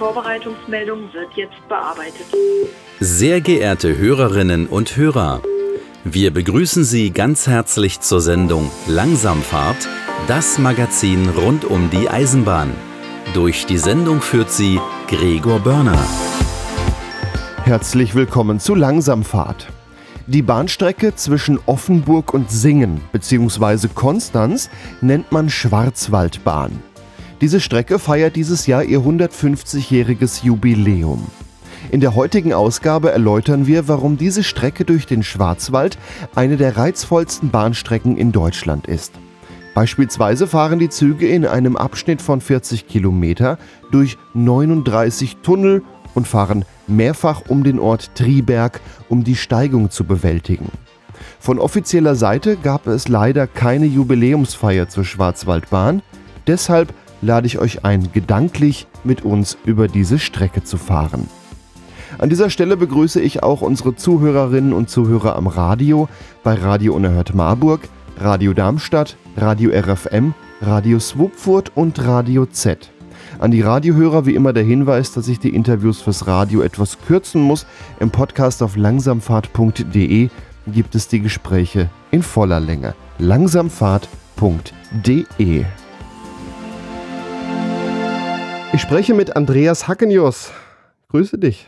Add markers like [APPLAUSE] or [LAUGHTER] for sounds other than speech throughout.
Vorbereitungsmeldung wird jetzt bearbeitet. Sehr geehrte Hörerinnen und Hörer, wir begrüßen Sie ganz herzlich zur Sendung Langsamfahrt, das Magazin rund um die Eisenbahn. Durch die Sendung führt sie Gregor Börner. Herzlich willkommen zu Langsamfahrt. Die Bahnstrecke zwischen Offenburg und Singen bzw. Konstanz nennt man Schwarzwaldbahn. Diese Strecke feiert dieses Jahr ihr 150-jähriges Jubiläum. In der heutigen Ausgabe erläutern wir, warum diese Strecke durch den Schwarzwald eine der reizvollsten Bahnstrecken in Deutschland ist. Beispielsweise fahren die Züge in einem Abschnitt von 40 Kilometer durch 39 Tunnel und fahren mehrfach um den Ort Triberg, um die Steigung zu bewältigen. Von offizieller Seite gab es leider keine Jubiläumsfeier zur Schwarzwaldbahn, deshalb lade ich euch ein, gedanklich mit uns über diese Strecke zu fahren. An dieser Stelle begrüße ich auch unsere Zuhörerinnen und Zuhörer am Radio, bei Radio Unerhört Marburg, Radio Darmstadt, Radio RFM, Radio Swupfurt und Radio Z. An die Radiohörer wie immer der Hinweis, dass ich die Interviews fürs Radio etwas kürzen muss. Im Podcast auf langsamfahrt.de gibt es die Gespräche in voller Länge. langsamfahrt.de ich spreche mit Andreas Hackenius. Grüße dich.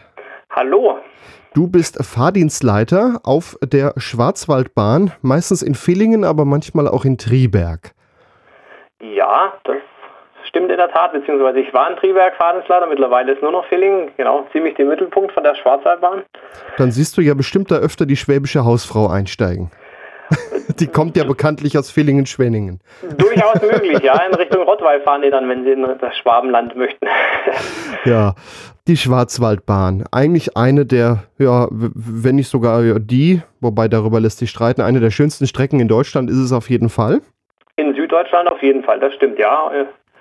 Hallo. Du bist Fahrdienstleiter auf der Schwarzwaldbahn, meistens in Villingen, aber manchmal auch in Triberg. Ja, das stimmt in der Tat, beziehungsweise ich war in Triberg Fahrdienstleiter, mittlerweile ist nur noch Villingen, genau, ziemlich der Mittelpunkt von der Schwarzwaldbahn. Dann siehst du ja bestimmt da öfter die schwäbische Hausfrau einsteigen. Die kommt ja bekanntlich aus Villingen-Schwenningen. Durchaus [LAUGHS] möglich, ja. In Richtung Rottweil fahren die dann, wenn sie in das Schwabenland möchten. [LAUGHS] Ja, die Schwarzwaldbahn. Eigentlich eine der, ja, wenn nicht sogar die, wobei darüber lässt sich streiten, eine der schönsten Strecken in Deutschland ist es auf jeden Fall. In Süddeutschland auf jeden Fall, das stimmt, ja.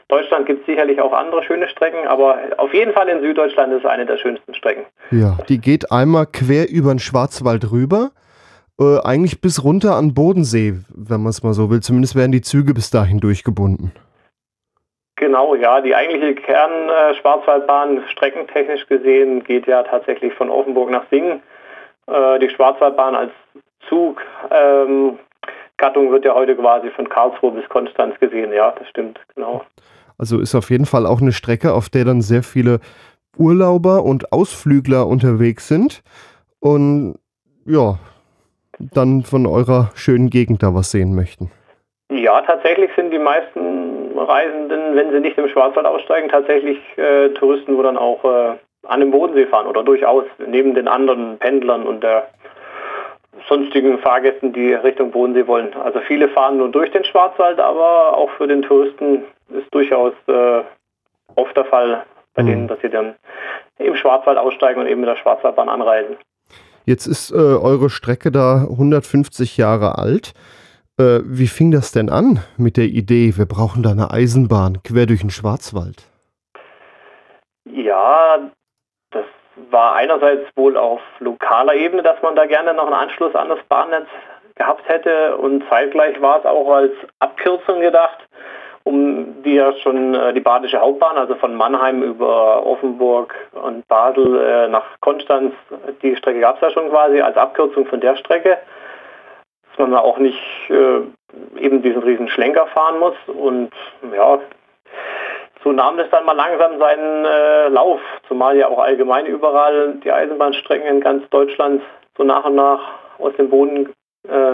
Deutschland gibt es sicherlich auch andere schöne Strecken, aber auf jeden Fall in Süddeutschland ist es eine der schönsten Strecken. Ja, die geht einmal quer über den Schwarzwald rüber äh, eigentlich bis runter an Bodensee, wenn man es mal so will. Zumindest werden die Züge bis dahin durchgebunden. Genau, ja. Die eigentliche Kern-Schwarzwaldbahn, äh, streckentechnisch gesehen, geht ja tatsächlich von Offenburg nach Singen. Äh, die Schwarzwaldbahn als Zuggattung ähm, wird ja heute quasi von Karlsruhe bis Konstanz gesehen. Ja, das stimmt, genau. Also ist auf jeden Fall auch eine Strecke, auf der dann sehr viele Urlauber und Ausflügler unterwegs sind. Und ja, dann von eurer schönen Gegend da was sehen möchten. Ja, tatsächlich sind die meisten Reisenden, wenn sie nicht im Schwarzwald aussteigen, tatsächlich äh, Touristen, wo dann auch äh, an den Bodensee fahren oder durchaus neben den anderen Pendlern und der sonstigen Fahrgästen, die Richtung Bodensee wollen. Also viele fahren nur durch den Schwarzwald, aber auch für den Touristen ist durchaus äh, oft der Fall bei mhm. denen, dass sie dann im Schwarzwald aussteigen und eben mit der Schwarzwaldbahn anreisen. Jetzt ist äh, eure Strecke da 150 Jahre alt. Äh, wie fing das denn an mit der Idee, wir brauchen da eine Eisenbahn quer durch den Schwarzwald? Ja, das war einerseits wohl auf lokaler Ebene, dass man da gerne noch einen Anschluss an das Bahnnetz gehabt hätte und zeitgleich war es auch als Abkürzung gedacht um die ja schon äh, die Badische Hauptbahn, also von Mannheim über Offenburg und Basel äh, nach Konstanz, die Strecke gab es ja schon quasi als Abkürzung von der Strecke, dass man da auch nicht äh, eben diesen riesen Schlenker fahren muss und ja, so nahm das dann mal langsam seinen äh, Lauf, zumal ja auch allgemein überall die Eisenbahnstrecken in ganz Deutschland so nach und nach aus dem Boden äh,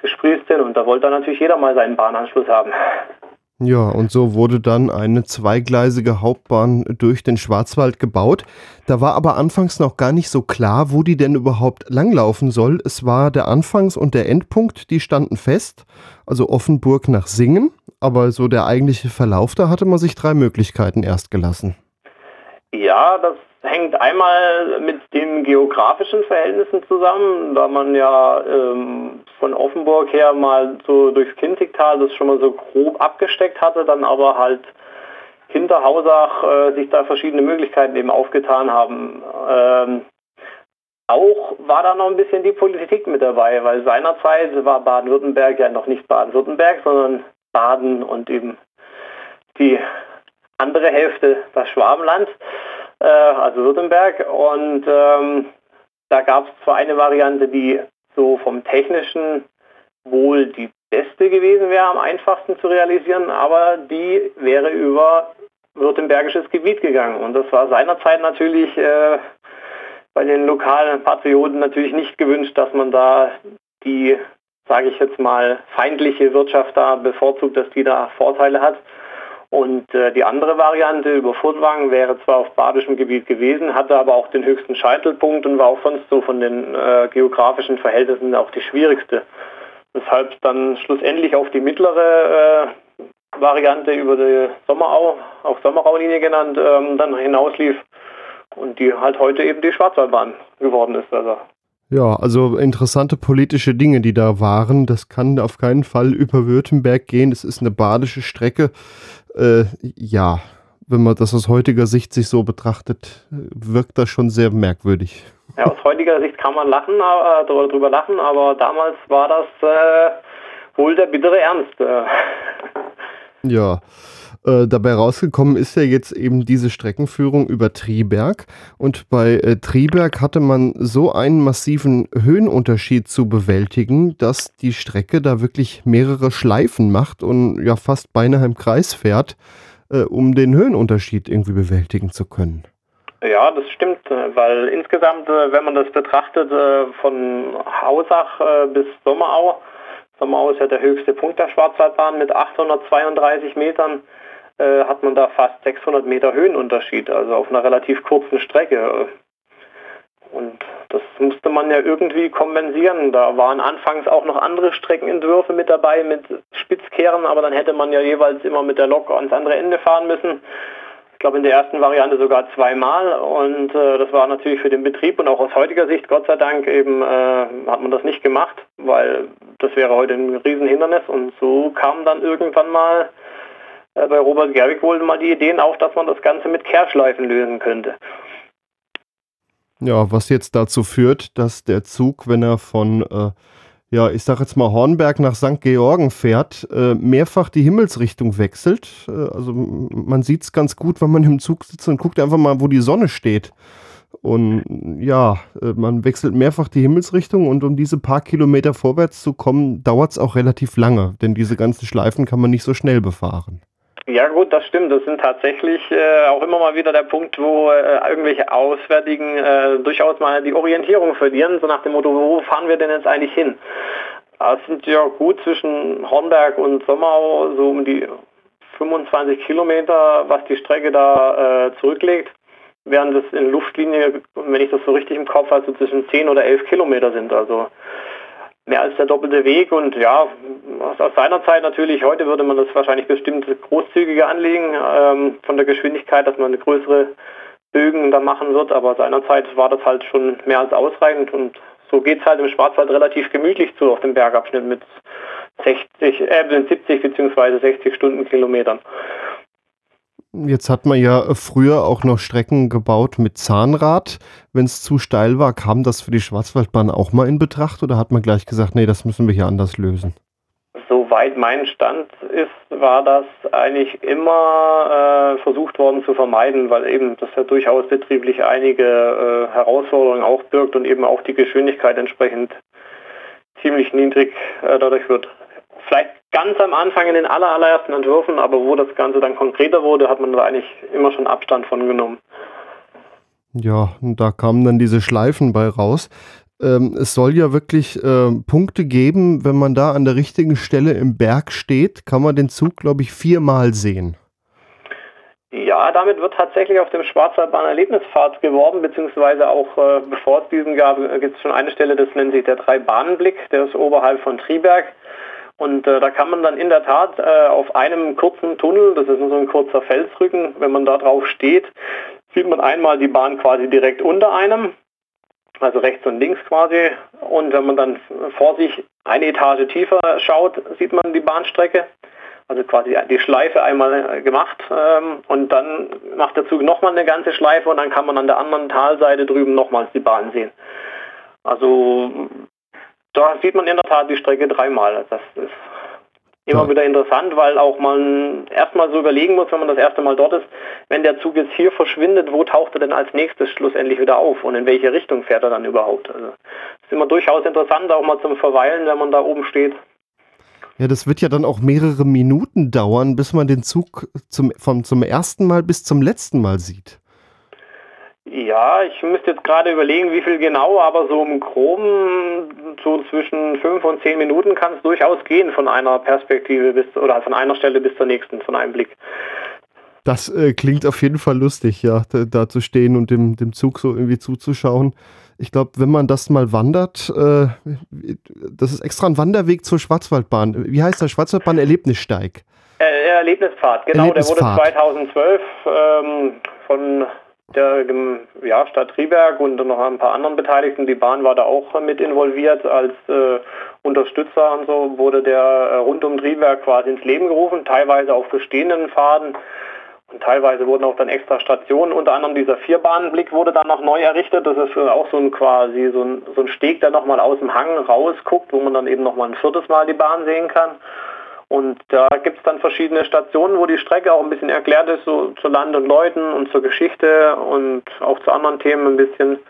gesprießt sind und da wollte dann natürlich jeder mal seinen Bahnanschluss haben. Ja, und so wurde dann eine zweigleisige Hauptbahn durch den Schwarzwald gebaut. Da war aber anfangs noch gar nicht so klar, wo die denn überhaupt langlaufen soll. Es war der Anfangs- und der Endpunkt, die standen fest, also Offenburg nach Singen. Aber so der eigentliche Verlauf, da hatte man sich drei Möglichkeiten erst gelassen. Ja, das hängt einmal mit den geografischen Verhältnissen zusammen, da man ja ähm, von Offenburg her mal so durchs Kinzigtal das schon mal so grob abgesteckt hatte, dann aber halt hinter Hausach äh, sich da verschiedene Möglichkeiten eben aufgetan haben. Ähm, auch war da noch ein bisschen die Politik mit dabei, weil seinerzeit war Baden-Württemberg ja noch nicht Baden-Württemberg, sondern Baden und eben die andere Hälfte das Schwabenland, äh, also Württemberg. Und ähm, da gab es zwar eine Variante, die so vom technischen wohl die beste gewesen wäre, am einfachsten zu realisieren, aber die wäre über württembergisches Gebiet gegangen. Und das war seinerzeit natürlich äh, bei den lokalen Patrioten natürlich nicht gewünscht, dass man da die, sage ich jetzt mal, feindliche Wirtschaft da bevorzugt, dass die da Vorteile hat. Und äh, die andere Variante über Furtwangen wäre zwar auf badischem Gebiet gewesen, hatte aber auch den höchsten Scheitelpunkt und war auch sonst so von den äh, geografischen Verhältnissen auch die schwierigste. Weshalb dann schlussendlich auf die mittlere äh, Variante über die Sommerau, auch Sommerau-Linie genannt, ähm, dann hinauslief und die halt heute eben die Schwarzwaldbahn geworden ist. Also. Ja, also interessante politische Dinge, die da waren. Das kann auf keinen Fall über Württemberg gehen. Es ist eine badische Strecke. Äh, ja, wenn man das aus heutiger Sicht sich so betrachtet, wirkt das schon sehr merkwürdig. Ja, aus heutiger Sicht kann man lachen, äh, darüber lachen, aber damals war das äh, wohl der bittere Ernst. Äh. Ja. Äh, dabei rausgekommen ist ja jetzt eben diese Streckenführung über Triberg. Und bei äh, Triberg hatte man so einen massiven Höhenunterschied zu bewältigen, dass die Strecke da wirklich mehrere Schleifen macht und ja fast beinahe im Kreis fährt, äh, um den Höhenunterschied irgendwie bewältigen zu können. Ja, das stimmt, äh, weil insgesamt, äh, wenn man das betrachtet, von Hausach bis Sommerau, Sommerau ist ja der höchste Punkt der Schwarzwaldbahn mit 832 Metern, äh, hat man da fast 600 Meter Höhenunterschied, also auf einer relativ kurzen Strecke. Und das musste man ja irgendwie kompensieren. Da waren anfangs auch noch andere Streckenentwürfe mit dabei, mit Spitzkehren, aber dann hätte man ja jeweils immer mit der Lok ans andere Ende fahren müssen. Ich glaube in der ersten Variante sogar zweimal und äh, das war natürlich für den Betrieb und auch aus heutiger Sicht, Gott sei Dank, eben äh, hat man das nicht gemacht, weil das wäre heute ein Riesenhindernis und so kam dann irgendwann mal bei Robert Gerwig wohl mal die Ideen auf, dass man das Ganze mit Kehrschleifen lösen könnte. Ja, was jetzt dazu führt, dass der Zug, wenn er von, äh, ja, ich sag jetzt mal Hornberg nach St. Georgen fährt, äh, mehrfach die Himmelsrichtung wechselt. Äh, also man sieht es ganz gut, wenn man im Zug sitzt und guckt einfach mal, wo die Sonne steht. Und ja, äh, man wechselt mehrfach die Himmelsrichtung und um diese paar Kilometer vorwärts zu kommen, dauert es auch relativ lange, denn diese ganzen Schleifen kann man nicht so schnell befahren. Ja gut, das stimmt. Das sind tatsächlich äh, auch immer mal wieder der Punkt, wo äh, irgendwelche Auswärtigen äh, durchaus mal die Orientierung verlieren, so nach dem Motto, wo fahren wir denn jetzt eigentlich hin? Es sind ja gut zwischen Hornberg und Sommerau so um die 25 Kilometer, was die Strecke da äh, zurücklegt, während es in Luftlinie, wenn ich das so richtig im Kopf habe, so zwischen 10 oder 11 Kilometer sind. Also mehr als der doppelte Weg und ja, aus seiner Zeit natürlich, heute würde man das wahrscheinlich bestimmt großzügiger anlegen, ähm, von der Geschwindigkeit, dass man eine größere Bögen da machen wird, aber seinerzeit war das halt schon mehr als ausreichend und so geht es halt im Schwarzwald relativ gemütlich zu auf dem Bergabschnitt mit 60, äh, 70 bzw. 60 Stundenkilometern. Jetzt hat man ja früher auch noch Strecken gebaut mit Zahnrad. Wenn es zu steil war, kam das für die Schwarzwaldbahn auch mal in Betracht oder hat man gleich gesagt, nee, das müssen wir hier anders lösen? Soweit mein Stand ist, war das eigentlich immer äh, versucht worden zu vermeiden, weil eben das ja durchaus betrieblich einige äh, Herausforderungen auch birgt und eben auch die Geschwindigkeit entsprechend ziemlich niedrig äh, dadurch wird. Vielleicht ganz am Anfang in den aller, allerersten Entwürfen, aber wo das Ganze dann konkreter wurde, hat man da eigentlich immer schon Abstand von genommen. Ja, und da kamen dann diese Schleifen bei raus. Ähm, es soll ja wirklich äh, Punkte geben, wenn man da an der richtigen Stelle im Berg steht, kann man den Zug, glaube ich, viermal sehen. Ja, damit wird tatsächlich auf dem Schwarzwaldbahn Erlebnispfad geworben, beziehungsweise auch äh, bevor es diesen gab, gibt es schon eine Stelle, das nennt sich der Drei-Bahnen-Blick, der ist oberhalb von Triberg. Und äh, da kann man dann in der Tat äh, auf einem kurzen Tunnel, das ist nur so ein kurzer Felsrücken, wenn man da drauf steht, sieht man einmal die Bahn quasi direkt unter einem, also rechts und links quasi. Und wenn man dann vor sich eine Etage tiefer schaut, sieht man die Bahnstrecke. Also quasi die Schleife einmal äh, gemacht ähm, und dann macht der Zug nochmal eine ganze Schleife und dann kann man an der anderen Talseite drüben nochmals die Bahn sehen. Also da sieht man in der Tat die Strecke dreimal. Das ist immer wieder interessant, weil auch man erstmal so überlegen muss, wenn man das erste Mal dort ist, wenn der Zug jetzt hier verschwindet, wo taucht er denn als nächstes schlussendlich wieder auf und in welche Richtung fährt er dann überhaupt? Also ist immer durchaus interessant, auch mal zum Verweilen, wenn man da oben steht. Ja, das wird ja dann auch mehrere Minuten dauern, bis man den Zug zum, vom, zum ersten Mal bis zum letzten Mal sieht. Ja, ich müsste jetzt gerade überlegen, wie viel genau, aber so im Groben so zwischen fünf und zehn Minuten kann es durchaus gehen von einer Perspektive bis oder von einer Stelle bis zur nächsten, von einem Blick. Das äh, klingt auf jeden Fall lustig, ja, da, da, zu stehen und dem, dem Zug so irgendwie zuzuschauen. Ich glaube, wenn man das mal wandert, äh, das ist extra ein Wanderweg zur Schwarzwaldbahn. Wie heißt der Schwarzwaldbahn Erlebnissteig? Äh, Erlebnispfad, genau, Erlebnispfad. der wurde 2012 ähm, von der ja, Stadt Triberg und noch ein paar anderen Beteiligten, die Bahn war da auch mit involviert als äh, Unterstützer und so, wurde der äh, rund um Triberg quasi ins Leben gerufen, teilweise auf bestehenden Faden und teilweise wurden auch dann extra Stationen, unter anderem dieser Vierbahnenblick wurde dann noch neu errichtet. Das ist auch so ein quasi so ein, so ein Steg, der nochmal aus dem Hang rausguckt, wo man dann eben nochmal ein viertes Mal die Bahn sehen kann. Und da gibt es dann verschiedene Stationen, wo die Strecke auch ein bisschen erklärt ist, so zu Land und Leuten und zur Geschichte und auch zu anderen Themen ein bisschen.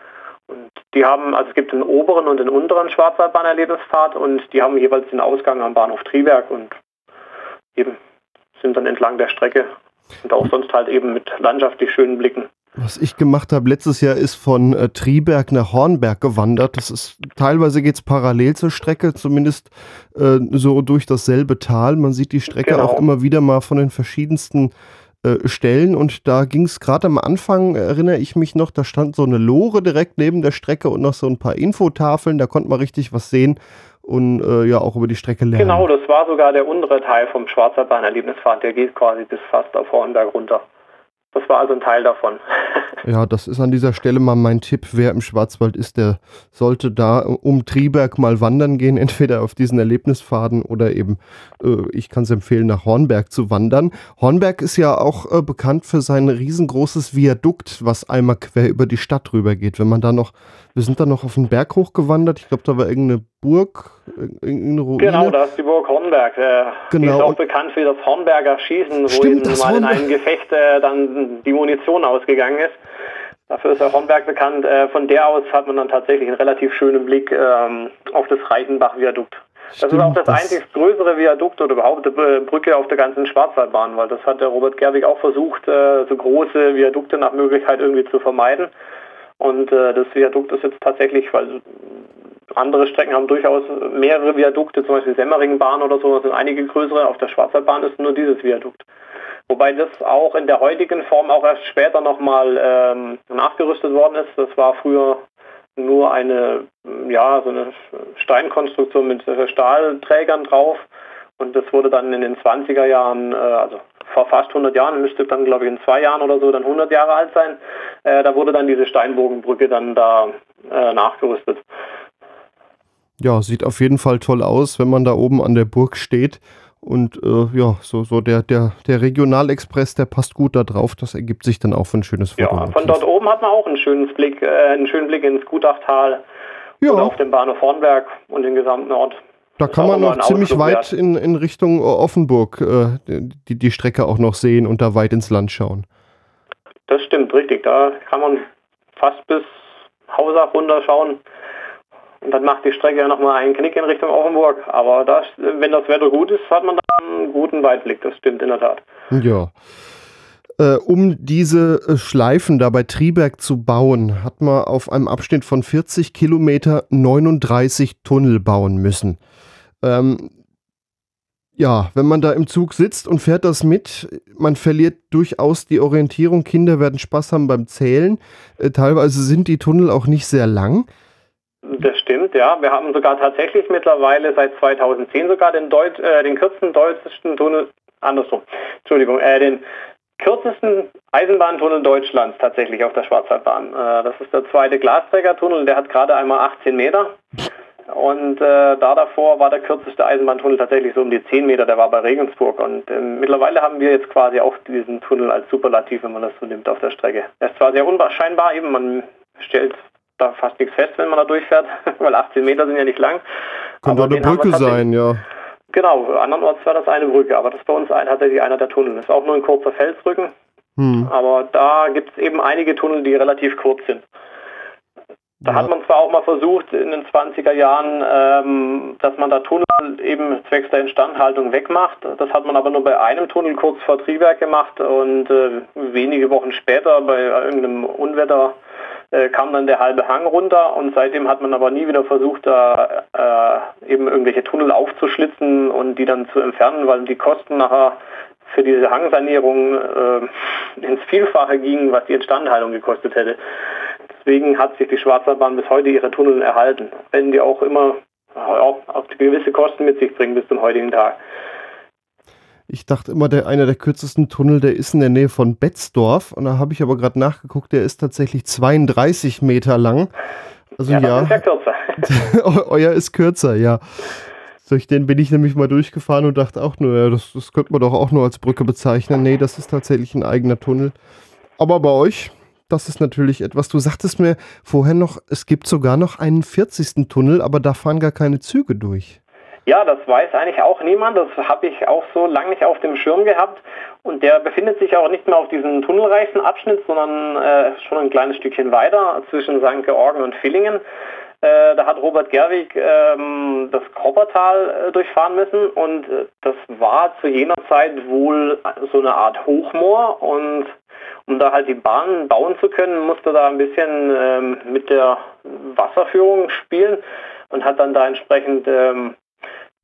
Und die haben, also es gibt den oberen und den unteren Schwarzwaldbahnerlebnispfad und die haben jeweils den Ausgang am Bahnhof Triberg und eben sind dann entlang der Strecke und auch sonst halt eben mit landschaftlich schönen Blicken. Was ich gemacht habe letztes Jahr ist von äh, Triberg nach Hornberg gewandert. Das ist teilweise geht es parallel zur Strecke, zumindest äh, so durch dasselbe Tal. Man sieht die Strecke genau. auch immer wieder mal von den verschiedensten äh, Stellen und da ging es gerade am Anfang, erinnere ich mich noch, da stand so eine Lore direkt neben der Strecke und noch so ein paar Infotafeln, da konnte man richtig was sehen und äh, ja auch über die Strecke lernen. Genau, das war sogar der untere Teil vom Schwarzwaldbahn-Erlebnisfahrt, der geht quasi bis fast auf Hornberg runter. Das war also ein Teil davon. [LAUGHS] Ja, das ist an dieser Stelle mal mein Tipp. Wer im Schwarzwald ist, der sollte da um Triberg mal wandern gehen, [LAUGHS] entweder auf diesen Erlebnisfaden oder eben, äh, ich kann es empfehlen, nach Hornberg zu wandern. Hornberg ist ja auch äh, bekannt für sein riesengroßes Viadukt, was einmal quer über die Stadt rüber geht. Wenn man da noch wir sind dann noch auf den Berg hochgewandert. Ich glaube, da war irgendeine Burg, irgendeine Ruine. Genau, da ist die Burg Hornberg. Äh, genau. Die ist auch bekannt für das Hornberger Schießen, Stimmt, wo mal in einem Gefecht äh, dann die Munition ausgegangen ist. Dafür ist der Hornberg bekannt. Äh, von der aus hat man dann tatsächlich einen relativ schönen Blick ähm, auf das Reichenbach-Viadukt. Das Stimmt, ist auch das, das einzig größere Viadukt oder überhaupt eine Brücke auf der ganzen Schwarzwaldbahn, weil das hat der Robert Gerwig auch versucht, äh, so große Viadukte nach Möglichkeit irgendwie zu vermeiden. Und äh, das Viadukt ist jetzt tatsächlich, weil andere Strecken haben durchaus mehrere Viadukte, zum Beispiel Semmeringbahn oder so, das sind einige größere. Auf der Schwarzwaldbahn ist nur dieses Viadukt. Wobei das auch in der heutigen Form auch erst später nochmal ähm, nachgerüstet worden ist. Das war früher nur eine, ja, so eine Steinkonstruktion mit Stahlträgern drauf. Und das wurde dann in den 20er Jahren, äh, also vor fast 100 Jahren, müsste dann glaube ich in zwei Jahren oder so dann 100 Jahre alt sein, äh, da wurde dann diese Steinbogenbrücke dann da äh, nachgerüstet. Ja, sieht auf jeden Fall toll aus, wenn man da oben an der Burg steht. Und äh, ja, so, so der, der, der Regionalexpress, der passt gut da drauf. Das ergibt sich dann auch für ein schönes Foto. Ja, von dort oben hat man auch einen schönen Blick, äh, einen schönen Blick ins Gutachtal ja. auf den Bahnhof Hornberg und den gesamten Ort. Da kann man noch ziemlich weit in, in Richtung Offenburg äh, die, die Strecke auch noch sehen und da weit ins Land schauen. Das stimmt, richtig. Da kann man fast bis Hausach runterschauen. Und dann macht die Strecke ja nochmal einen Knick in Richtung Offenburg. Aber das, wenn das Wetter gut ist, hat man dann einen guten Weitblick. Das stimmt in der Tat. Ja. Äh, um diese äh, Schleifen da bei Triberg zu bauen, hat man auf einem Abschnitt von 40 Kilometer 39 Tunnel bauen müssen. Ähm, ja, wenn man da im Zug sitzt und fährt das mit, man verliert durchaus die Orientierung. Kinder werden Spaß haben beim Zählen. Äh, teilweise sind die Tunnel auch nicht sehr lang. Das stimmt, ja. Wir haben sogar tatsächlich mittlerweile seit 2010 sogar den, Deut äh, den kürzesten deutschen Tunnel, andersrum, Entschuldigung, äh, den kürzesten Eisenbahntunnel Deutschlands tatsächlich auf der Schwarzwaldbahn. Äh, das ist der zweite Glasträgertunnel, der hat gerade einmal 18 Meter. Und äh, da davor war der kürzeste Eisenbahntunnel tatsächlich so um die 10 Meter, der war bei Regensburg. Und äh, mittlerweile haben wir jetzt quasi auch diesen Tunnel als Superlativ, wenn man das so nimmt, auf der Strecke. Er ist zwar sehr unwahrscheinbar, eben man stellt da fast nichts fest, wenn man da durchfährt, [LAUGHS] weil 18 Meter sind ja nicht lang. Könnte eine Brücke sein, ja. Genau, andernorts war das eine Brücke, aber das ist bei uns ein, tatsächlich einer der Tunnel. Das ist auch nur ein kurzer Felsrücken, hm. aber da gibt es eben einige Tunnel, die relativ kurz sind. Da ja. hat man zwar auch mal versucht in den 20er Jahren, ähm, dass man da Tunnel eben zwecks der Instandhaltung wegmacht. Das hat man aber nur bei einem Tunnel kurz vor Triebwerk gemacht und äh, wenige Wochen später bei irgendeinem Unwetter äh, kam dann der halbe Hang runter und seitdem hat man aber nie wieder versucht, da äh, eben irgendwelche Tunnel aufzuschlitzen und die dann zu entfernen, weil die Kosten nachher für diese Hangsanierung äh, ins Vielfache gingen, was die Instandhaltung gekostet hätte. Deswegen hat sich die Schwarzwaldbahn bis heute ihre Tunnel erhalten, wenn die auch immer auch, auch gewisse Kosten mit sich bringen bis zum heutigen Tag. Ich dachte immer, der einer der kürzesten Tunnel, der ist in der Nähe von Betzdorf. Und da habe ich aber gerade nachgeguckt, der ist tatsächlich 32 Meter lang. Also ja, ja, ist ja kürzer. [LAUGHS] euer ist kürzer, ja. Durch den bin ich nämlich mal durchgefahren und dachte auch nur, ja, das, das könnte man doch auch nur als Brücke bezeichnen. Nee, das ist tatsächlich ein eigener Tunnel. Aber bei euch, das ist natürlich etwas. Du sagtest mir vorher noch, es gibt sogar noch einen 40. Tunnel, aber da fahren gar keine Züge durch. Ja, das weiß eigentlich auch niemand. Das habe ich auch so lange nicht auf dem Schirm gehabt. Und der befindet sich auch nicht mehr auf diesem tunnelreichen Abschnitt, sondern äh, schon ein kleines Stückchen weiter zwischen St. Georgen und Villingen. Äh, da hat Robert Gerwig ähm, das Koppertal äh, durchfahren müssen und äh, das war zu jener Zeit wohl so eine Art Hochmoor und um da halt die Bahn bauen zu können, musste da ein bisschen ähm, mit der Wasserführung spielen und hat dann da entsprechend ähm,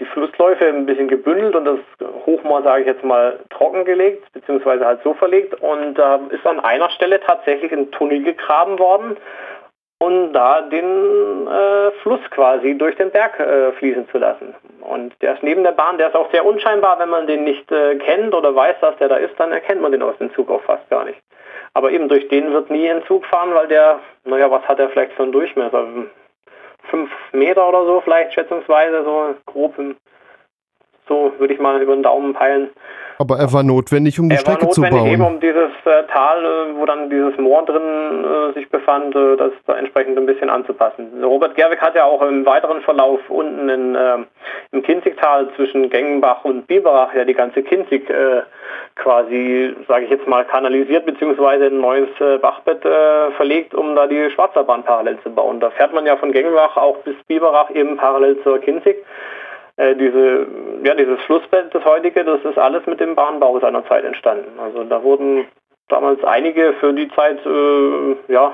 die Flussläufe ein bisschen gebündelt und das Hochmoor, sage ich jetzt mal, trockengelegt, beziehungsweise halt so verlegt. Und da ist an einer Stelle tatsächlich ein Tunnel gegraben worden, um da den äh, Fluss quasi durch den Berg äh, fließen zu lassen. Und der ist neben der Bahn, der ist auch sehr unscheinbar, wenn man den nicht äh, kennt oder weiß, dass der da ist, dann erkennt man den aus dem Zug auch fast gar nicht. Aber eben durch den wird nie ein Zug fahren, weil der, naja, was hat er vielleicht für einen Durchmesser? Fünf Meter oder so vielleicht schätzungsweise, so grob im, so würde ich mal über den Daumen peilen. Aber er war notwendig, um die er Strecke zu bauen. Eben um dieses äh, Tal, äh, wo dann dieses Moor drin äh, sich befand, äh, das da entsprechend ein bisschen anzupassen. Robert Gerwig hat ja auch im weiteren Verlauf unten in, ähm, im Kinzigtal zwischen Gengenbach und Biberach ja die ganze Kinzig äh, quasi, sage ich jetzt mal, kanalisiert bzw. ein neues äh, Bachbett verlegt, um da die Schwarzerbahn parallel zu bauen. Da fährt man ja von Gengenbach auch bis Biberach eben parallel zur Kinzig. Äh, diese, ja, dieses Flussbett, das heutige, das ist alles mit dem Bahnbau seiner Zeit entstanden. Also da wurden damals einige für die Zeit äh, ja,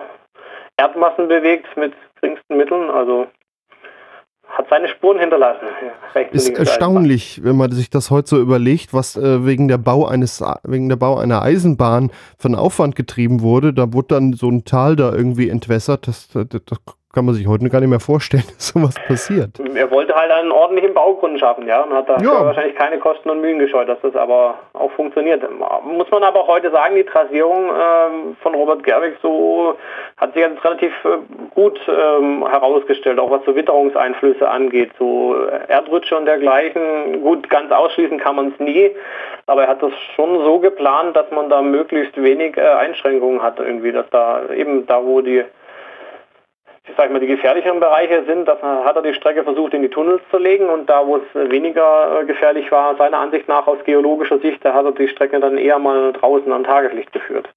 Erdmassen bewegt mit geringsten Mitteln. Also hat seine Spuren hinterlassen. Ist erstaunlich, wenn man sich das heute so überlegt, was äh, wegen der Bau eines wegen der Bau einer Eisenbahn von Aufwand getrieben wurde. Da wurde dann so ein Tal da irgendwie entwässert. Das, das, das kann man sich heute gar nicht mehr vorstellen, [LAUGHS] dass sowas passiert. Er wollte halt einen ordentlichen Baugrund schaffen, ja, und hat da ja. wahrscheinlich keine Kosten und Mühen gescheut, dass das aber auch funktioniert. Muss man aber auch heute sagen, die Trasierung äh, von Robert Gerwig so hat sich jetzt relativ äh, gut ähm, herausgestellt, auch was so Witterungseinflüsse angeht, so Erdrutsche und dergleichen. Gut, ganz ausschließen kann man es nie, aber er hat das schon so geplant, dass man da möglichst wenig äh, Einschränkungen hat, irgendwie, dass da eben da, wo die ich sag mal, die gefährlicheren Bereiche sind, da hat er die Strecke versucht in die Tunnels zu legen und da, wo es weniger äh, gefährlich war, seiner Ansicht nach aus geologischer Sicht, da hat er die Strecke dann eher mal draußen an Tageslicht geführt.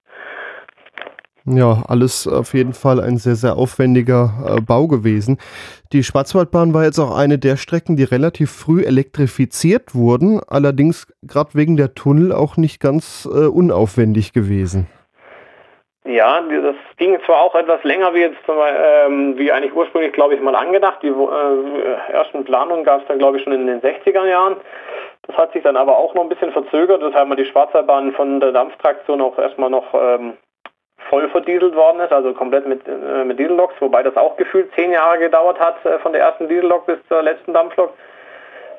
Ja, alles auf jeden Fall ein sehr, sehr aufwendiger äh, Bau gewesen. Die Schwarzwaldbahn war jetzt auch eine der Strecken, die relativ früh elektrifiziert wurden, allerdings gerade wegen der Tunnel auch nicht ganz äh, unaufwendig gewesen. Ja, das ging zwar auch etwas länger wie jetzt ähm, wie eigentlich ursprünglich, glaube ich, mal angedacht. Die äh, ersten Planungen gab es dann, glaube ich, schon in den 60er Jahren. Das hat sich dann aber auch noch ein bisschen verzögert, weshalb mal die Schwarzwaldbahn von der Dampftraktion auch erstmal noch ähm, voll verdieselt worden ist, also komplett mit, äh, mit Dieselloks, wobei das auch gefühlt zehn Jahre gedauert hat, äh, von der ersten Diesellok bis zur letzten Dampflok.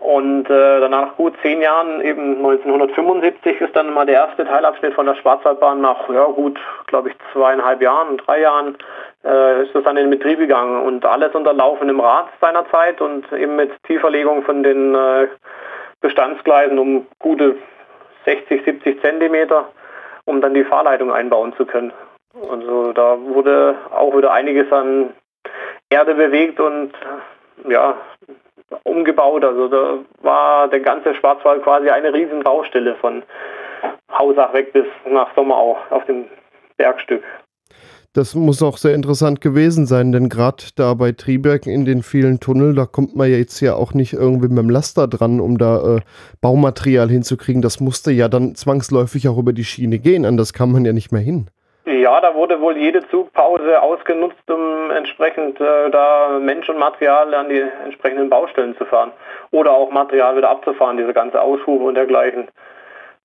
Und äh, danach gut zehn Jahren, eben 1975, ist dann mal der erste Teilabschnitt von der Schwarzwaldbahn nach, ja gut, glaube ich, zweieinhalb Jahren, drei Jahren, äh, ist das dann in Betrieb gegangen. Und alles unter laufendem Rad seinerzeit und eben mit Tieferlegung von den äh, Bestandsgleisen um gute 60, 70 Zentimeter, um dann die Fahrleitung einbauen zu können. Also da wurde auch wieder einiges an Erde bewegt und ja, umgebaut. Also da war der ganze Schwarzwald quasi eine riesen Baustelle von Hausach weg bis nach Sommerau auf dem Bergstück. Das muss auch sehr interessant gewesen sein, denn gerade da bei Triberg in den vielen Tunneln, da kommt man ja jetzt ja auch nicht irgendwie mit dem Laster dran, um da äh, Baumaterial hinzukriegen. Das musste ja dann zwangsläufig auch über die Schiene gehen, anders kann man ja nicht mehr hin. Ja, da wurde wohl jede Zugpause ausgenutzt, um entsprechend äh, da Mensch und Material an die entsprechenden Baustellen zu fahren. Oder auch Material wieder abzufahren, diese ganze Ausfuhr und dergleichen.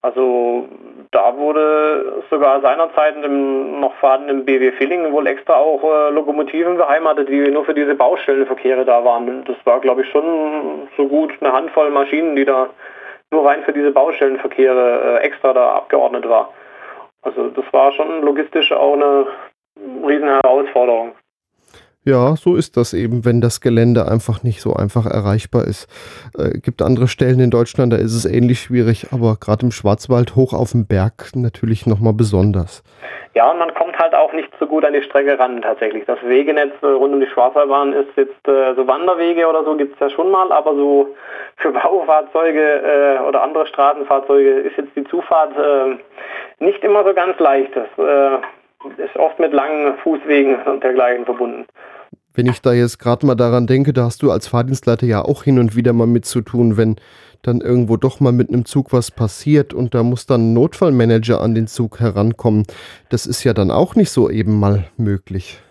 Also da wurde sogar seinerzeit im noch vorhandenen BW Villingen wohl extra auch äh, Lokomotiven beheimatet, die nur für diese Baustellenverkehre da waren. Das war, glaube ich, schon so gut eine Handvoll Maschinen, die da nur rein für diese Baustellenverkehre äh, extra da abgeordnet war. Also das war schon logistisch auch eine riesen Herausforderung. Ja, so ist das eben, wenn das Gelände einfach nicht so einfach erreichbar ist. Äh, gibt andere Stellen in Deutschland, da ist es ähnlich schwierig, aber gerade im Schwarzwald hoch auf dem Berg natürlich nochmal besonders. Ja, und man kommt halt auch nicht so gut an die Strecke ran tatsächlich. Das Wegenetz äh, rund um die Schwarzwaldbahn ist jetzt äh, so Wanderwege oder so gibt es ja schon mal, aber so für Baufahrzeuge äh, oder andere Straßenfahrzeuge ist jetzt die Zufahrt äh, nicht immer so ganz leicht. Das äh, ist oft mit langen Fußwegen und dergleichen verbunden. Wenn ich da jetzt gerade mal daran denke, da hast du als Fahrdienstleiter ja auch hin und wieder mal mit zu tun, wenn dann irgendwo doch mal mit einem Zug was passiert und da muss dann ein Notfallmanager an den Zug herankommen. Das ist ja dann auch nicht so eben mal möglich.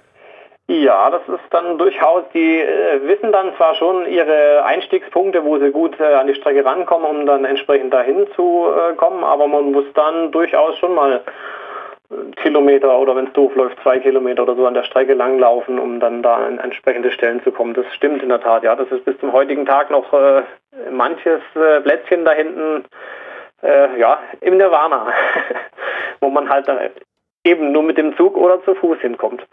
Ja, das ist dann durchaus, die äh, wissen dann zwar schon ihre Einstiegspunkte, wo sie gut äh, an die Strecke rankommen, um dann entsprechend dahin zu äh, kommen, aber man muss dann durchaus schon mal Kilometer oder wenn es doof läuft, zwei Kilometer oder so an der Strecke langlaufen, um dann da an entsprechende Stellen zu kommen. Das stimmt in der Tat, ja. Das ist bis zum heutigen Tag noch äh, manches äh, Plätzchen da hinten, äh, ja, im Nirvana, [LAUGHS] wo man halt dann eben nur mit dem Zug oder zu Fuß hinkommt.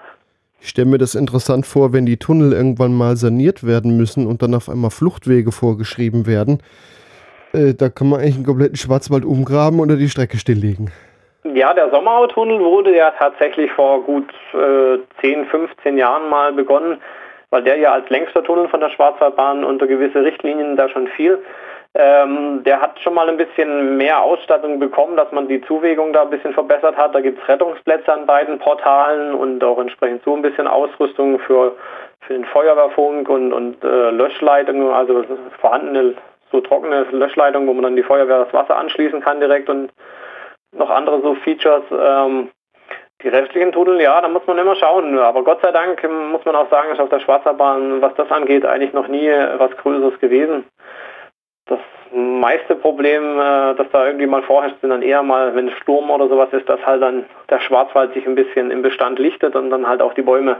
Ich stelle mir das interessant vor, wenn die Tunnel irgendwann mal saniert werden müssen und dann auf einmal Fluchtwege vorgeschrieben werden. Äh, da kann man eigentlich einen kompletten Schwarzwald umgraben oder die Strecke stilllegen. Ja, der Sommerautunnel wurde ja tatsächlich vor gut äh, 10, 15 Jahren mal begonnen, weil der ja als längster Tunnel von der Schwarzwaldbahn unter gewisse Richtlinien da schon fiel. Ähm, der hat schon mal ein bisschen mehr Ausstattung bekommen, dass man die Zuwägung da ein bisschen verbessert hat. Da gibt es Rettungsplätze an beiden Portalen und auch entsprechend so ein bisschen Ausrüstung für, für den Feuerwehrfunk und, und äh, Löschleitungen, also vorhandene so trockene Löschleitungen, wo man dann die Feuerwehr das Wasser anschließen kann direkt und noch andere so Features. Ähm, die restlichen Tunnel, ja, da muss man immer schauen. Aber Gott sei Dank muss man auch sagen, ist auf der Schwarzerbahn, was das angeht, eigentlich noch nie was Größeres gewesen. Das meiste Problem, äh, das da irgendwie mal vorherrscht, sind dann eher mal, wenn Sturm oder sowas ist, dass halt dann der Schwarzwald sich ein bisschen im Bestand lichtet und dann halt auch die Bäume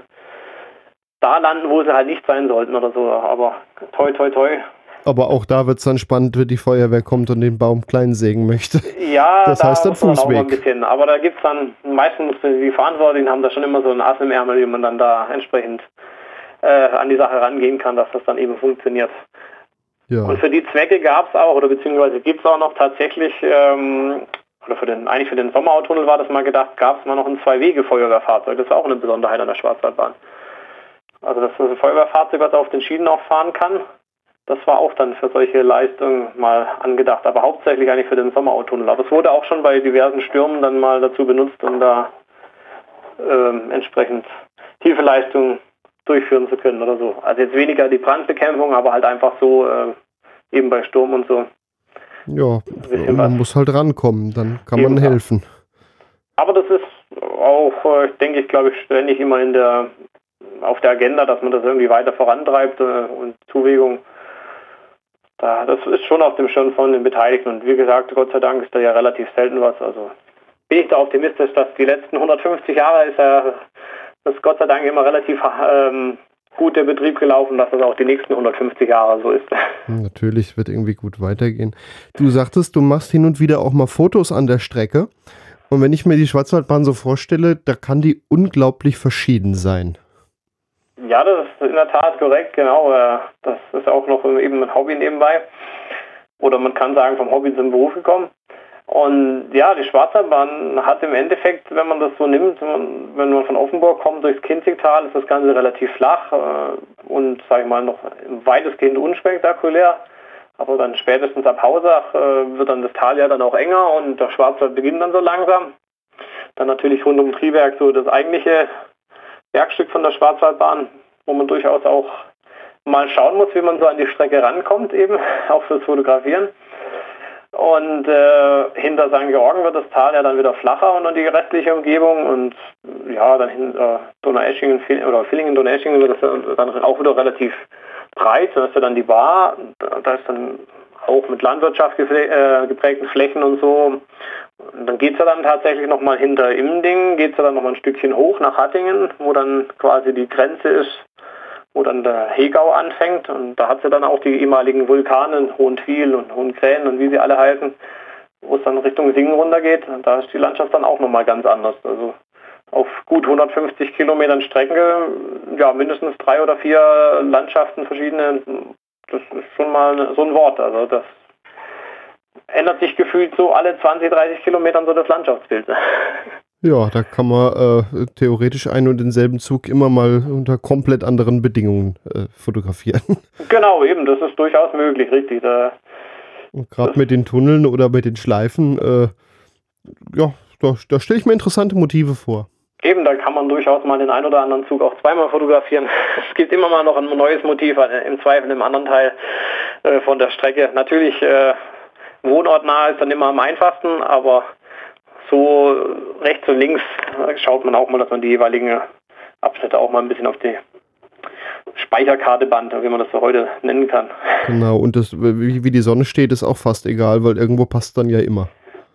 da landen, wo sie halt nicht sein sollten oder so. Aber toi, toi, toi, aber auch da wird es dann spannend, wenn die Feuerwehr kommt und den Baum klein sägen möchte. Ja, das da heißt dann Fußweg. Auch ein bisschen. Aber da gibt es dann, meistens die Verantwortlichen haben da schon immer so ein Ass im Ärmel, wie man dann da entsprechend äh, an die Sache rangehen kann, dass das dann eben funktioniert. Ja. Und für die Zwecke gab es auch, oder beziehungsweise gibt es auch noch tatsächlich, ähm, oder für den, eigentlich für den Sommerautunnel war das mal gedacht, gab es mal noch ein Zwei-Wege-Feuerwehrfahrzeug. Das ist auch eine Besonderheit an der Schwarzwaldbahn. Also das ist ein Feuerwehrfahrzeug, was auf den Schienen auch fahren kann. Das war auch dann für solche Leistungen mal angedacht, aber hauptsächlich eigentlich für den Sommerautunnel. Aber es wurde auch schon bei diversen Stürmen dann mal dazu benutzt, um da äh, entsprechend tiefe Leistungen durchführen zu können oder so. Also jetzt weniger die Brandbekämpfung, aber halt einfach so äh, eben bei Sturm und so. Ja, man was. muss halt rankommen, dann kann eben, man helfen. Aber das ist auch, äh, denke ich, glaube ich, ständig immer in der auf der Agenda, dass man das irgendwie weiter vorantreibt äh, und Zuwägung da, das ist schon auf dem Schirm von den Beteiligten. Und wie gesagt, Gott sei Dank ist da ja relativ selten was. Also bin ich da optimistisch, dass die letzten 150 Jahre ist ja das Gott sei Dank immer relativ ähm, gut der Betrieb gelaufen, dass das auch die nächsten 150 Jahre so ist. [LAUGHS] Natürlich wird irgendwie gut weitergehen. Du sagtest, du machst hin und wieder auch mal Fotos an der Strecke. Und wenn ich mir die Schwarzwaldbahn so vorstelle, da kann die unglaublich verschieden sein. Ja, das ist in der Tat korrekt, genau. Das ist auch noch eben ein Hobby nebenbei. Oder man kann sagen, vom Hobby zum Beruf gekommen. Und ja, die Schwarzwaldbahn hat im Endeffekt, wenn man das so nimmt, wenn man von Offenburg kommt durchs Kinzigtal, ist das Ganze relativ flach äh, und, sage ich mal, noch weitestgehend unspektakulär. Aber dann spätestens ab Hausach äh, wird dann das Tal ja dann auch enger und der Schwarzwald beginnt dann so langsam. Dann natürlich rund um Triberg so das eigentliche Werkstück von der Schwarzwaldbahn, wo man durchaus auch mal schauen muss, wie man so an die Strecke rankommt, eben [LAUGHS] auch fürs Fotografieren. Und äh, hinter St. Georgen wird das Tal ja dann wieder flacher und dann die restliche Umgebung und ja, dann hinter Donaueschingen oder Villingen, Donaueschingen wird das dann auch wieder relativ breit. Da ist ja dann die Bar, da ist dann auch mit Landwirtschaft äh, geprägten Flächen und so. Und dann geht es ja dann tatsächlich nochmal hinter Imding, geht es ja dann nochmal ein Stückchen hoch nach Hattingen, wo dann quasi die Grenze ist, wo dann der Hegau anfängt. Und da hat sie dann auch die ehemaligen Vulkane, Hohentwiel und Hohenkrähen und wie sie alle heißen, wo es dann Richtung Singen runtergeht. Und da ist die Landschaft dann auch nochmal ganz anders. Also auf gut 150 Kilometern Strecke, ja, mindestens drei oder vier Landschaften verschiedene, das ist schon mal so ein Wort. Also das ändert sich gefühlt so alle 20, 30 Kilometern so das Landschaftsbild. [LAUGHS] Ja, da kann man äh, theoretisch einen und denselben Zug immer mal unter komplett anderen Bedingungen äh, fotografieren. [LAUGHS] Genau, eben, das ist durchaus möglich, richtig. Da, Gerade mit den Tunneln oder mit den Schleifen, äh, ja, da, da stelle ich mir interessante Motive vor. Eben, da kann man durchaus mal den einen oder anderen Zug auch zweimal fotografieren. [LAUGHS] Es gibt immer mal noch ein neues Motiv, äh, im Zweifel im anderen Teil äh, von der Strecke. Natürlich äh, wohnortnah ist dann immer am einfachsten, aber so rechts und links äh, schaut man auch mal, dass man die jeweiligen Abschnitte auch mal ein bisschen auf die Speicherkarte band, wie man das so heute nennen kann. Genau, und das, wie die Sonne steht, ist auch fast egal, weil irgendwo passt dann ja immer.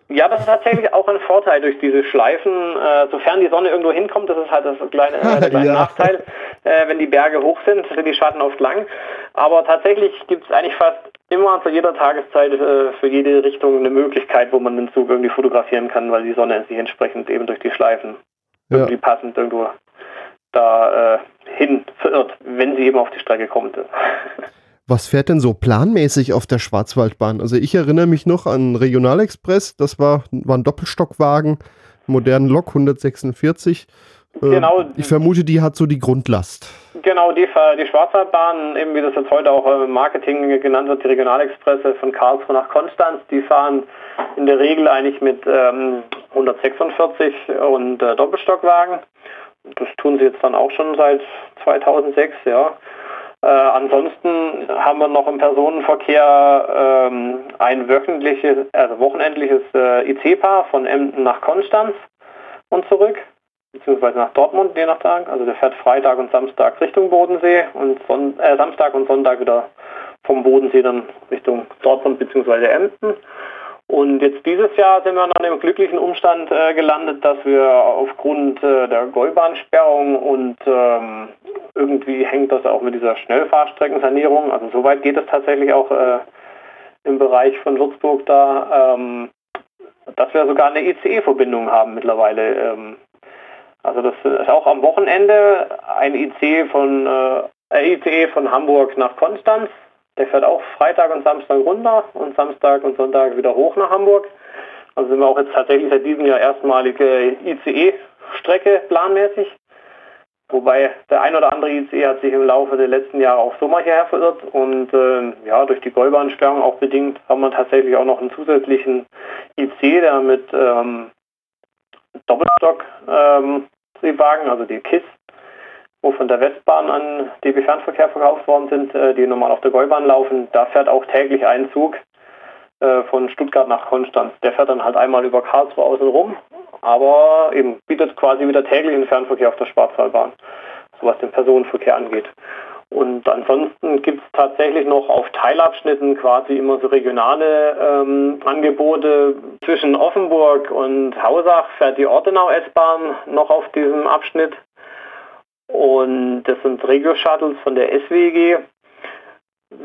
Ja, das ist tatsächlich auch ein Vorteil durch diese Schleifen. Äh, sofern die Sonne irgendwo hinkommt, das ist halt das kleine, äh, der [LAUGHS] kleine ja. Nachteil, äh, wenn die Berge hoch sind, sind die Schatten oft lang. Aber tatsächlich gibt es eigentlich fast immer zu jeder Tageszeit äh, für jede Richtung eine Möglichkeit, wo man den Zug irgendwie fotografieren kann, weil die Sonne sich entsprechend eben durch die Schleifen ja. irgendwie passend irgendwo da äh, hin verirrt, wenn sie eben auf die Strecke kommt. [LAUGHS] Was fährt denn so planmäßig auf der Schwarzwaldbahn? Also ich erinnere mich noch an Regionalexpress, das war, war ein Doppelstockwagen, modernen Lok 146. Äh, genau. Ich vermute, die hat so die Grundlast. Genau, die, die Schwarzwaldbahn, eben wie das jetzt heute auch im Marketing genannt wird, die Regionalexpresse von Karlsruhe nach Konstanz, die fahren in der Regel eigentlich mit ähm, 146 und äh, Doppelstockwagen. Das tun sie jetzt dann auch schon seit 2006, ja. Äh, ansonsten haben wir noch im Personenverkehr ähm, ein wöchentliches, also wochenendliches äh, IC-Paar von Emden nach Konstanz und zurück, beziehungsweise nach Dortmund, je nach Tag. Also der fährt Freitag und Samstag Richtung Bodensee und Son äh, Samstag und Sonntag wieder vom Bodensee dann Richtung Dortmund bzw. Emden. Und jetzt dieses Jahr sind wir in einem glücklichen Umstand äh, gelandet, dass wir aufgrund äh, der Gäubahnsperrung und ähm, irgendwie hängt das auch mit dieser Schnellfahrstreckensanierung, also soweit geht es tatsächlich auch äh, im Bereich von Würzburg da, ähm, dass wir sogar eine ICE-Verbindung haben mittlerweile. Ähm, also das ist auch am Wochenende ein ICE von, äh, ICE von Hamburg nach Konstanz der fährt auch Freitag und Samstag runter und Samstag und Sonntag wieder hoch nach Hamburg. Also sind wir auch jetzt tatsächlich seit diesem Jahr erstmalige ICE-Strecke planmäßig. Wobei der ein oder andere ICE hat sich im Laufe der letzten Jahre auch so mal hierher verirrt und äh, ja, durch die Gäubahnsperrung auch bedingt haben wir tatsächlich auch noch einen zusätzlichen IC, der mit ähm, Doppelstock ähm, also die KISS, wo von der Westbahn an DB Fernverkehr verkauft worden sind, äh, die normal auf der Gäubahn laufen. Da fährt auch täglich ein Zug äh, von Stuttgart nach Konstanz. Der fährt dann halt einmal über Karlsruhe außen rum, aber eben bietet quasi wieder täglichen Fernverkehr auf der Schwarzwaldbahn, so was den Personenverkehr angeht. Und ansonsten gibt es tatsächlich noch auf Teilabschnitten quasi immer so regionale ähm, Angebote. Zwischen Offenburg und Hausach fährt die Ortenau S-Bahn noch auf diesem Abschnitt. Und das sind Regio-Shuttles von der SWG.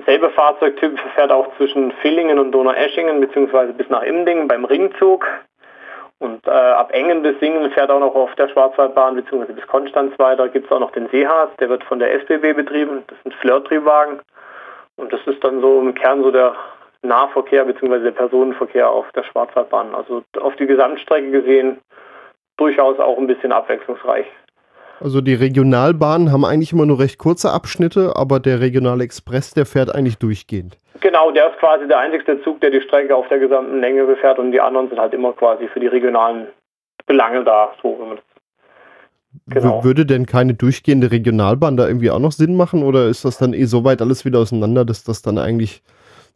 Selbe Fahrzeugtyp fährt auch zwischen Villingen und Donaueschingen bzw. bis nach Imdingen beim Ringzug. Und äh, ab Engen bis Singen fährt auch noch auf der Schwarzwaldbahn bzw. bis Konstanz weiter. Gibt es auch noch den Seehas, der wird von der SBB betrieben. Das sind Flirttriebwagen. Und das ist dann so im Kern so der Nahverkehr bzw. der Personenverkehr auf der Schwarzwaldbahn. Also auf die Gesamtstrecke gesehen durchaus auch ein bisschen abwechslungsreich. Also die Regionalbahnen haben eigentlich immer nur recht kurze Abschnitte, aber der Regionale Express, der fährt eigentlich durchgehend. Genau, der ist quasi der einzige Zug, der die Strecke auf der gesamten Länge befährt und die anderen sind halt immer quasi für die regionalen Belange da. So, genau. Würde denn keine durchgehende Regionalbahn da irgendwie auch noch Sinn machen oder ist das dann eh so weit alles wieder auseinander, dass das dann eigentlich,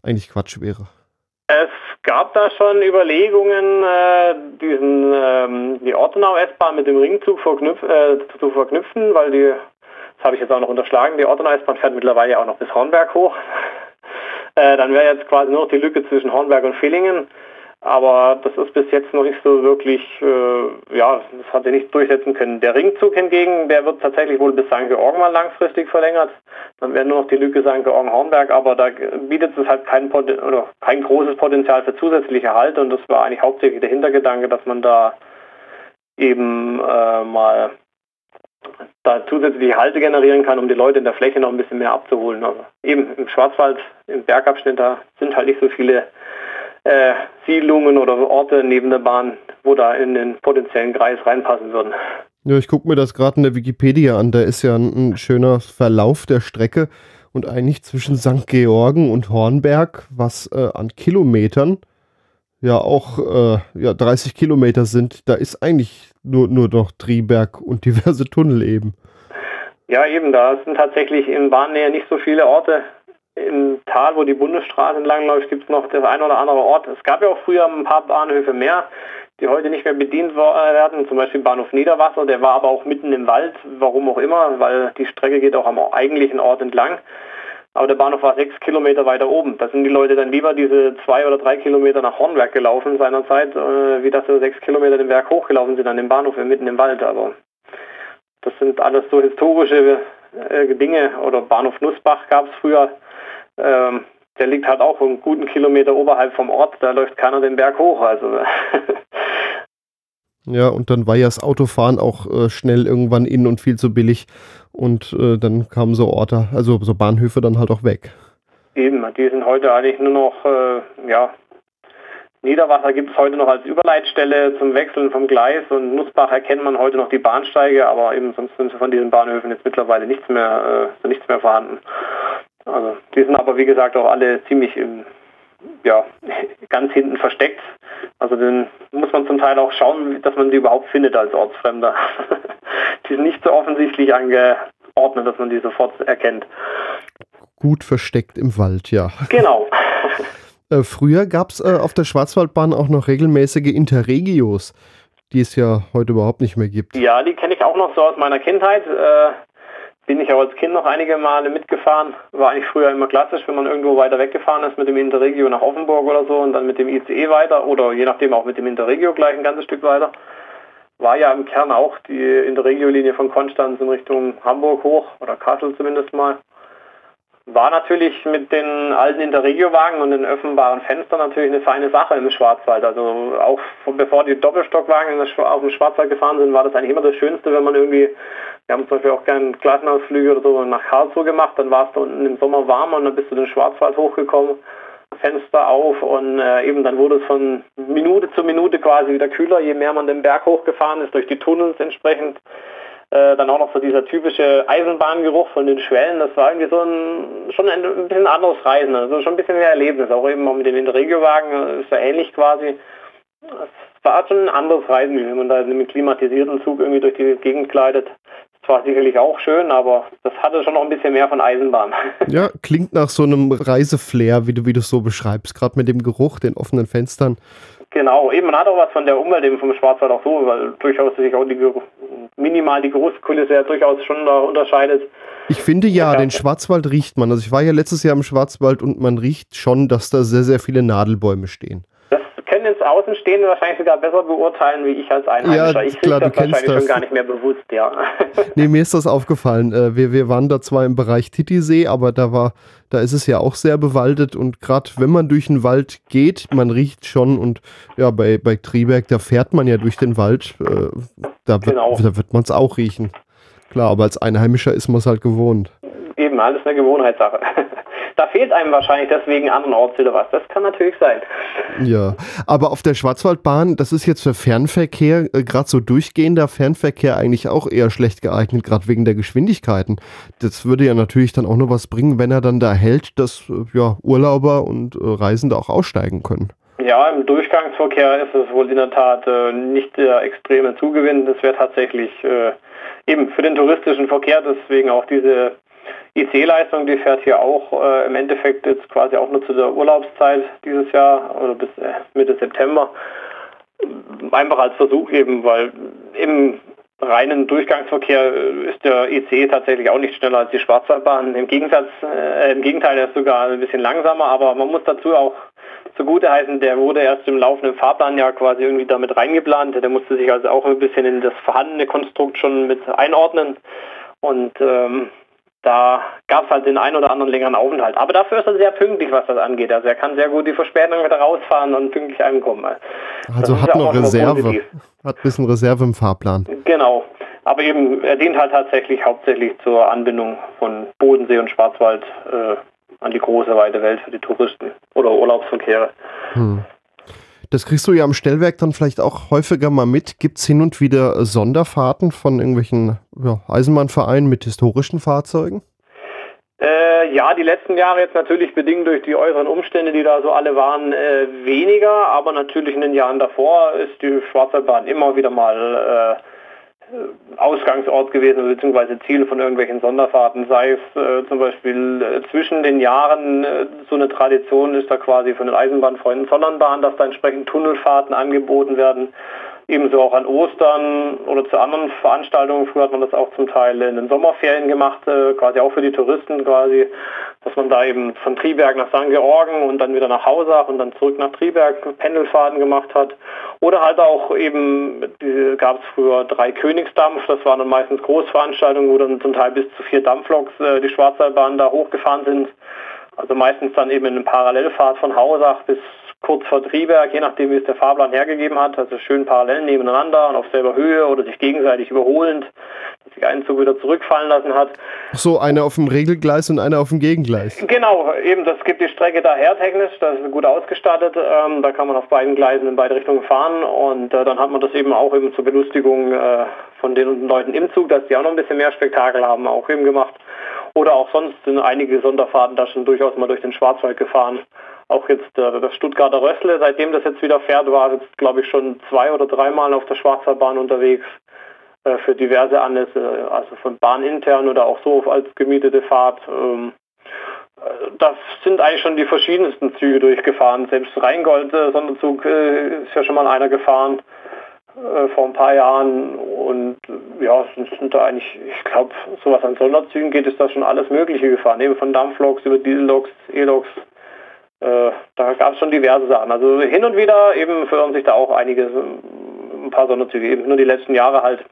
eigentlich Quatsch wäre? Es gab da schon Überlegungen, äh, diesen, ähm, die Ortenau-S-Bahn mit dem Ringzug verknüpf, äh, zu verknüpfen, weil die, das habe ich jetzt auch noch unterschlagen, die Ortenau-S-Bahn fährt mittlerweile auch noch bis Hornberg hoch. [LAUGHS] Äh, dann wäre jetzt quasi nur noch die Lücke zwischen Hornberg und Villingen. Aber das ist bis jetzt noch nicht so wirklich, äh, ja, das hat er nicht durchsetzen können. Der Ringzug hingegen, der wird tatsächlich wohl bis St. Georgen mal langfristig verlängert. Dann wäre nur noch die Lücke St. Georgen-Hornberg, aber da bietet es halt kein, oder kein großes Potenzial für zusätzliche Halt und das war eigentlich hauptsächlich der Hintergedanke, dass man da eben äh, mal da zusätzliche Halte generieren kann, um die Leute in der Fläche noch ein bisschen mehr abzuholen. Aber eben im Schwarzwald, im Bergabschnitt, da sind halt nicht so viele äh, Siedlungen oder Orte neben der Bahn, wo da in den potenziellen Kreis reinpassen würden. Ja, ich gucke mir das gerade in der Wikipedia an. Da ist ja ein, ein, schöner Verlauf der Strecke und eigentlich zwischen St. Georgen und Hornberg, was äh, an Kilometern ja auch äh, ja, 30 Kilometer sind, da ist eigentlich nur, nur noch Triberg und diverse Tunnel eben. Ja, eben, da sind tatsächlich in Bahnnähe nicht so viele Orte im Tal, wo die Bundesstraße entlangläuft, gibt es noch das ein oder andere Ort. Es gab ja auch früher ein paar Bahnhöfe mehr, die heute nicht mehr bedient werden. Zum Beispiel Bahnhof Niederwasser, der war aber auch mitten im Wald, warum auch immer, weil die Strecke geht auch am eigentlichen Ort entlang. Aber der Bahnhof war sechs Kilometer weiter oben. Da sind die Leute dann lieber diese zwei oder drei Kilometer nach Hornberg gelaufen seinerzeit, äh, wie dass sie sechs Kilometer den Berg hochgelaufen sind an dem Bahnhof mitten im Wald. Aber das sind alles so historische äh, Dinge. Oder Bahnhof Nussbach gab es früher. Ähm, der liegt halt auch einen guten Kilometer oberhalb vom Ort, da läuft keiner den Berg hoch. Also [LAUGHS] ja, und dann war ja das Autofahren auch äh, schnell irgendwann in und viel zu billig. Und äh, dann kamen so Orte, also so Bahnhöfe dann halt auch weg. Eben, die sind heute eigentlich nur noch, äh, ja, Niederwasser gibt es heute noch als Überleitstelle zum Wechseln vom Gleis und Nussbach erkennt man heute noch die Bahnsteige, aber eben sonst sind von diesen Bahnhöfen jetzt mittlerweile nichts mehr, äh, nichts mehr vorhanden. Also die sind aber wie gesagt auch alle ziemlich im, ja, [LAUGHS] ganz hinten versteckt. Also dann muss man zum Teil auch schauen, dass man die überhaupt findet als Ortsfremder. [LAUGHS] die sind nicht so offensichtlich angeordnet, dass man die sofort erkennt. Gut versteckt im Wald, ja. Genau. [LAUGHS] äh, früher gab es äh, auf der Schwarzwaldbahn auch noch regelmäßige Interregios, die es ja heute überhaupt nicht mehr gibt. Ja, die kenne ich auch noch so aus meiner Kindheit. Äh, bin ich auch als Kind noch einige Male mitgefahren. War eigentlich früher immer klassisch, wenn man irgendwo weiter weggefahren ist mit dem Interregio nach Offenburg oder so und dann mit dem ICE weiter oder je nachdem auch mit dem Interregio gleich ein ganzes Stück weiter. War ja im Kern auch die Interregio-Linie von Konstanz in Richtung Hamburg hoch oder Kassel zumindest mal. War natürlich mit den alten Interregio-Wagen und den öffnbaren Fenstern natürlich eine feine Sache im Schwarzwald. Also auch bevor die Doppelstockwagen auf dem Schwarzwald gefahren sind, war das eigentlich immer das Schönste, wenn man irgendwie wir haben zum Beispiel auch gerne Klassenausflüge oder so nach Karlsruhe gemacht. Dann war es da unten im Sommer warm und dann bist du den Schwarzwald hochgekommen, Fenster auf und äh, eben dann wurde es von Minute zu Minute quasi wieder kühler, je mehr man den Berg hochgefahren ist, durch die Tunnels entsprechend. Äh, dann auch noch so dieser typische Eisenbahngeruch von den Schwellen, das war irgendwie so ein, schon ein, ein bisschen anderes Reisen, also schon ein bisschen mehr Erlebnis, auch eben auch mit den Interregio-Wagen äh, ist ja ähnlich quasi. Es war schon ein anderes Reisen, wie wenn man da einem klimatisierten Zug irgendwie durch die Gegend gleitet. Das war sicherlich auch schön, aber das hatte schon noch ein bisschen mehr von Eisenbahn. [LAUGHS] Ja, klingt nach so einem Reiseflair, wie du, wie du es so beschreibst, gerade mit dem Geruch, den offenen Fenstern. Genau, eben man hat auch was von der Umwelt eben vom Schwarzwald auch so, weil durchaus sich auch die minimal die Großkulisse ja durchaus schon da unterscheidet. Ich finde ja, den Schwarzwald riecht man. Also ich war ja letztes Jahr im Schwarzwald und man riecht schon, dass da sehr, sehr viele Nadelbäume stehen können ins Außenstehende wahrscheinlich sogar besser beurteilen, wie ich als Einheimischer. Ja, ich klar, das wahrscheinlich das. schon gar nicht mehr bewusst, ja. [LAUGHS] nee, mir ist das aufgefallen. Äh, wir, wir waren da zwar im Bereich Titisee, aber da war, da ist es ja auch sehr bewaldet und gerade wenn man durch den Wald geht, man riecht schon und ja, bei, bei Triberg, da fährt man ja durch den Wald, äh, da, genau. wird, da wird man es auch riechen. Klar, aber als Einheimischer ist man es halt gewohnt. Eben, alles eine Gewohnheitssache. Da fehlt einem wahrscheinlich deswegen andernorts oder was. Das kann natürlich sein. Ja, aber auf der Schwarzwaldbahn, das ist jetzt für Fernverkehr, äh, gerade so durchgehender Fernverkehr eigentlich auch eher schlecht geeignet, gerade wegen der Geschwindigkeiten. Das würde ja natürlich dann auch nur was bringen, wenn er dann da hält, dass äh, ja, Urlauber und äh, Reisende auch aussteigen können. Ja, im Durchgangsverkehr ist es wohl in der Tat äh, nicht der extreme Zugewinn. Das wäre tatsächlich äh, eben für den touristischen Verkehr, deswegen auch diese IC-Leistung, die fährt hier auch äh, im Endeffekt jetzt quasi auch nur zu der Urlaubszeit dieses Jahr oder bis äh, Mitte September. Einfach als Versuch eben, weil im reinen Durchgangsverkehr ist der IC tatsächlich auch nicht schneller als die Schwarzwaldbahn. Im Gegensatz, äh, im Gegenteil, er ist sogar ein bisschen langsamer, aber man muss dazu auch zugute heißen, der wurde erst im laufenden Fahrplan ja quasi irgendwie damit reingeplant. Der musste sich also auch ein bisschen in das vorhandene Konstrukt schon mit einordnen. Und ähm, da gab es halt den einen oder anderen längeren Aufenthalt. Aber dafür ist er sehr pünktlich, was das angeht. Also er kann sehr gut die Verspätung wieder rausfahren und pünktlich ankommen. Also hat noch Reserve. Hat ein bisschen Reserve im Fahrplan. Genau. Aber eben, er dient halt tatsächlich hauptsächlich zur Anbindung von Bodensee und Schwarzwald äh, an die große weite Welt für die Touristen oder Urlaubsverkehre. Hm. Das kriegst du ja am Stellwerk dann vielleicht auch häufiger mal mit. Gibt es hin und wieder Sonderfahrten von irgendwelchen ja, Eisenbahnvereinen mit historischen Fahrzeugen? Äh, ja, die letzten Jahre jetzt natürlich bedingt durch die äußeren Umstände, die da so alle waren, äh, weniger. Aber natürlich in den Jahren davor ist die Schwarzwaldbahn immer wieder mal äh, Ausgangsort gewesen, beziehungsweise Ziel von irgendwelchen Sonderfahrten, sei es äh, zum Beispiel äh, zwischen den Jahren äh, so eine Tradition ist da quasi von den Eisenbahnfreunden Zollernbahn, dass da entsprechend Tunnelfahrten angeboten werden, ebenso auch an Ostern oder zu anderen Veranstaltungen. Früher hat man das auch zum Teil in den Sommerferien gemacht, äh, quasi auch für die Touristen quasi, dass man da eben von Triberg nach St. Georgen und dann wieder nach Hausach und dann zurück nach Triberg Pendelfahrten gemacht hat. Oder halt auch eben, gab es früher drei Königsdampf, das waren dann meistens Großveranstaltungen, wo dann zum Teil bis zu vier Dampfloks äh, die Schwarzwaldbahn da hochgefahren sind. Also meistens dann eben in einer Parallelfahrt von Hausach bis kurz vor Triberg, je nachdem wie es der Fahrplan hergegeben hat, also schön parallel nebeneinander und auf selber Höhe oder sich gegenseitig überholend, dass sich ein Zug wieder zurückfallen lassen hat. So, eine auf dem Regelgleis und eine auf dem Gegengleis. Genau, eben, das gibt die Strecke daher technisch, das ist gut ausgestattet, ähm, da kann man auf beiden Gleisen in beide Richtungen fahren und äh, dann hat man das eben auch eben zur Belustigung äh, von den Leuten im Zug, dass die auch noch ein bisschen mehr Spektakel haben, auch eben gemacht. Oder auch sonst sind einige Sonderfahrten da schon durchaus mal durch den Schwarzwald gefahren auch jetzt äh, das Stuttgarter Rössle, seitdem das jetzt wieder fährt, war jetzt glaube ich schon zwei oder dreimal auf der Schwarzwaldbahn unterwegs äh, für diverse Anlässe, also von Bahnintern oder auch so als gemietete Fahrt. Ähm, äh, das sind eigentlich schon die verschiedensten Züge durchgefahren. Selbst Rheingold äh, Sonderzug äh, ist ja schon mal einer gefahren äh, vor ein paar Jahren und ja, sind, sind da eigentlich, ich glaube, sowas an Sonderzügen geht, ist da schon alles Mögliche gefahren, eben von Dampfloks über Dieselloks, E-Loks, äh, da gab es schon diverse Sachen. Also hin und wieder eben fördern sich da auch einige, ein paar Sonderzüge. Eben nur die letzten Jahre halt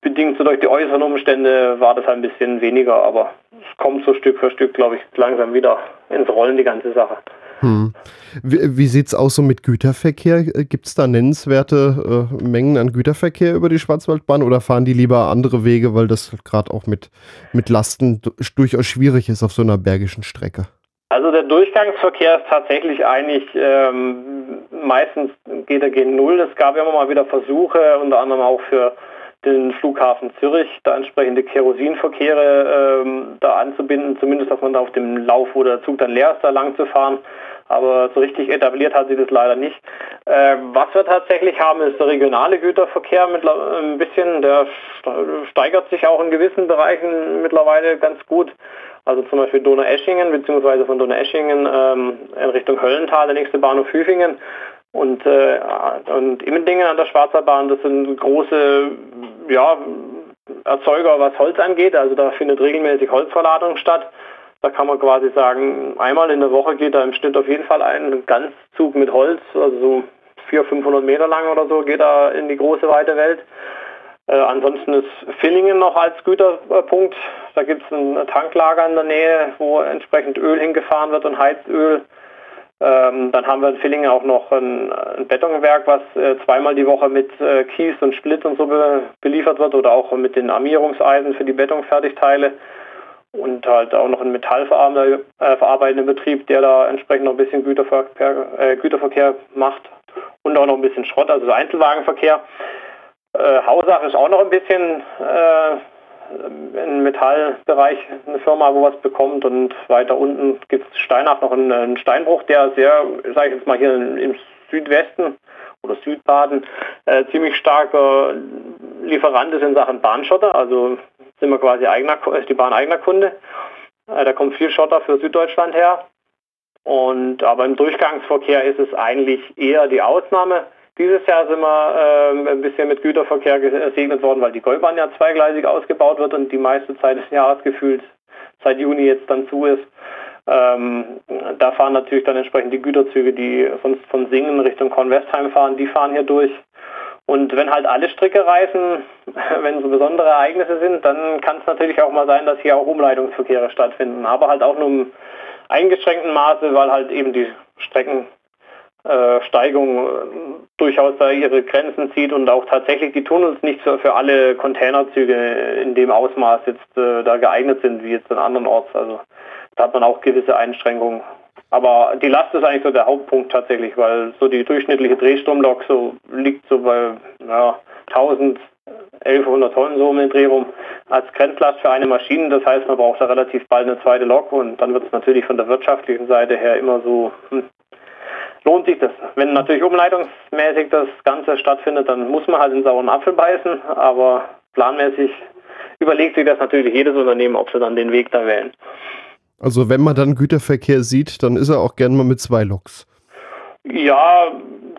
bedingt durch die äußeren Umstände war das halt ein bisschen weniger, aber es kommt so Stück für Stück, glaube ich, langsam wieder ins Rollen, die ganze Sache. Hm. Wie, wie sieht es aus so mit Güterverkehr? Gibt es da nennenswerte äh, Mengen an Güterverkehr über die Schwarzwaldbahn oder fahren die lieber andere Wege, weil das gerade auch mit, mit Lasten durchaus schwierig ist auf so einer bergischen Strecke? Also der Durchgangsverkehr ist tatsächlich eigentlich ähm, meistens geht er gegen Null. Es gab immer mal wieder Versuche, unter anderem auch für den Flughafen Zürich, da entsprechende Kerosinverkehre ähm, da anzubinden, zumindest dass man da auf dem Lauf, wo der Zug dann leer ist, da lang zu fahren. Aber so richtig etabliert hat sie das leider nicht. Äh, was wir tatsächlich haben, ist der regionale Güterverkehr mit ein bisschen, der steigert sich auch in gewissen Bereichen mittlerweile ganz gut. Also zum Beispiel Donaueschingen, beziehungsweise von Donaueschingen ähm, in Richtung Höllental, der nächste Bahnhof Hüfingen. Und, äh, und Immendingen an der Schwarzer Bahn, das sind große ja, Erzeuger, was Holz angeht. Also da findet regelmäßig Holzverladung statt. Da kann man quasi sagen, einmal in der Woche geht da im Schnitt auf jeden Fall ein Ganzzug mit Holz, also so 400, 500 Meter lang oder so, geht da in die große weite Welt. Äh, ansonsten ist Villingen noch als Güterpunkt. Da gibt es ein Tanklager in der Nähe, wo entsprechend Öl hingefahren wird und Heizöl. Ähm, dann haben wir in Villingen auch noch ein, ein Betonwerk, was äh, zweimal die Woche mit äh, Kies und Split und so be beliefert wird oder auch mit den Armierungseisen für die Betonfertigteile. und halt auch noch ein metallverarbeitender äh, Betrieb, der da entsprechend noch ein bisschen Güterverkehr, äh, Güterverkehr macht und auch noch ein bisschen Schrott, also Einzelwagenverkehr. Äh, Hausach ist auch noch ein bisschen äh, im Metallbereich eine Firma, wo was bekommt und weiter unten gibt es Steinach noch einen, einen, Steinbruch, der sehr, sage ich jetzt mal hier im Südwesten oder Südbaden äh, ziemlich starker Lieferant ist in Sachen Bahnschotter, also sind wir quasi eigener, ist die Bahn eigener Kunde. Äh, da kommt viel Schotter für Süddeutschland her. Und aber im Durchgangsverkehr ist es eigentlich eher die Ausnahme. Dieses Jahr sind wir äh, ein bisschen mit Güterverkehr gesegnet worden, weil die Goldbahn ja zweigleisig ausgebaut wird und die meiste Zeit des Jahres gefühlt seit Juni jetzt dann zu ist. Ähm, da fahren natürlich dann entsprechend die Güterzüge, die sonst von Singen Richtung Kornwestheim fahren, die fahren hier durch. Und wenn halt alle Stricke reißen, [LAUGHS] wenn so besondere Ereignisse sind, dann kann es natürlich auch mal sein, dass hier auch Umleitungsverkehre stattfinden. Aber halt auch nur im eingeschränkten Maße, weil halt eben die Streckensteigung äh, durchaus da ihre Grenzen zieht und auch tatsächlich die Tunnels nicht für, für alle Containerzüge in dem Ausmaß jetzt äh, da geeignet sind, wie jetzt an anderen Orts. Also da hat man auch gewisse Einschränkungen. Aber die Last ist eigentlich so der Hauptpunkt tatsächlich, weil so die durchschnittliche Drehstromlok so liegt so bei ja, 1000, 1100 Tonnen so um den Dreh rum als Grenzlast für eine Maschine. Das heißt, man braucht da relativ bald eine zweite Lok und dann wird es natürlich von der wirtschaftlichen Seite her immer so, hm, lohnt sich das. Wenn natürlich umleitungsmäßig das Ganze stattfindet, dann muss man halt in sauren Apfel beißen, aber planmäßig überlegt sich das natürlich jedes Unternehmen, ob sie dann den Weg da wählen. Also wenn man dann Güterverkehr sieht, dann ist er auch gern mal mit zwei Loks. Ja,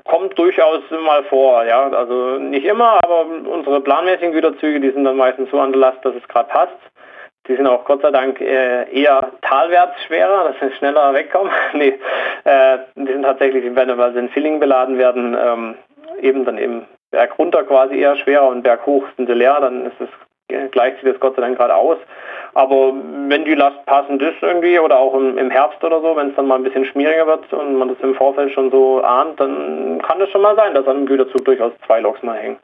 kommt durchaus mal vor, ja. Also nicht immer, aber unsere planmäßigen Güterzüge, die sind dann meistens so an der Last, dass es gerade passt. Die sind auch Gott sei Dank äh, eher talwärts schwerer, dass sie schneller wegkommen. [LAUGHS] nee, äh, die sind tatsächlich, wenn sie in Filling beladen werden, ähm, eben dann eben Berg runter quasi eher schwerer und Berg hoch sind sie leer, dann ist es gleicht sich das Gott sei Dank gerade aus. Aber wenn die Last passend ist irgendwie oder auch im, im Herbst oder so, wenn es dann mal ein bisschen schmieriger wird und man das im Vorfeld schon so ahnt, dann kann es schon mal sein, dass an einem Güterzug durchaus zwei Loks mal hängen.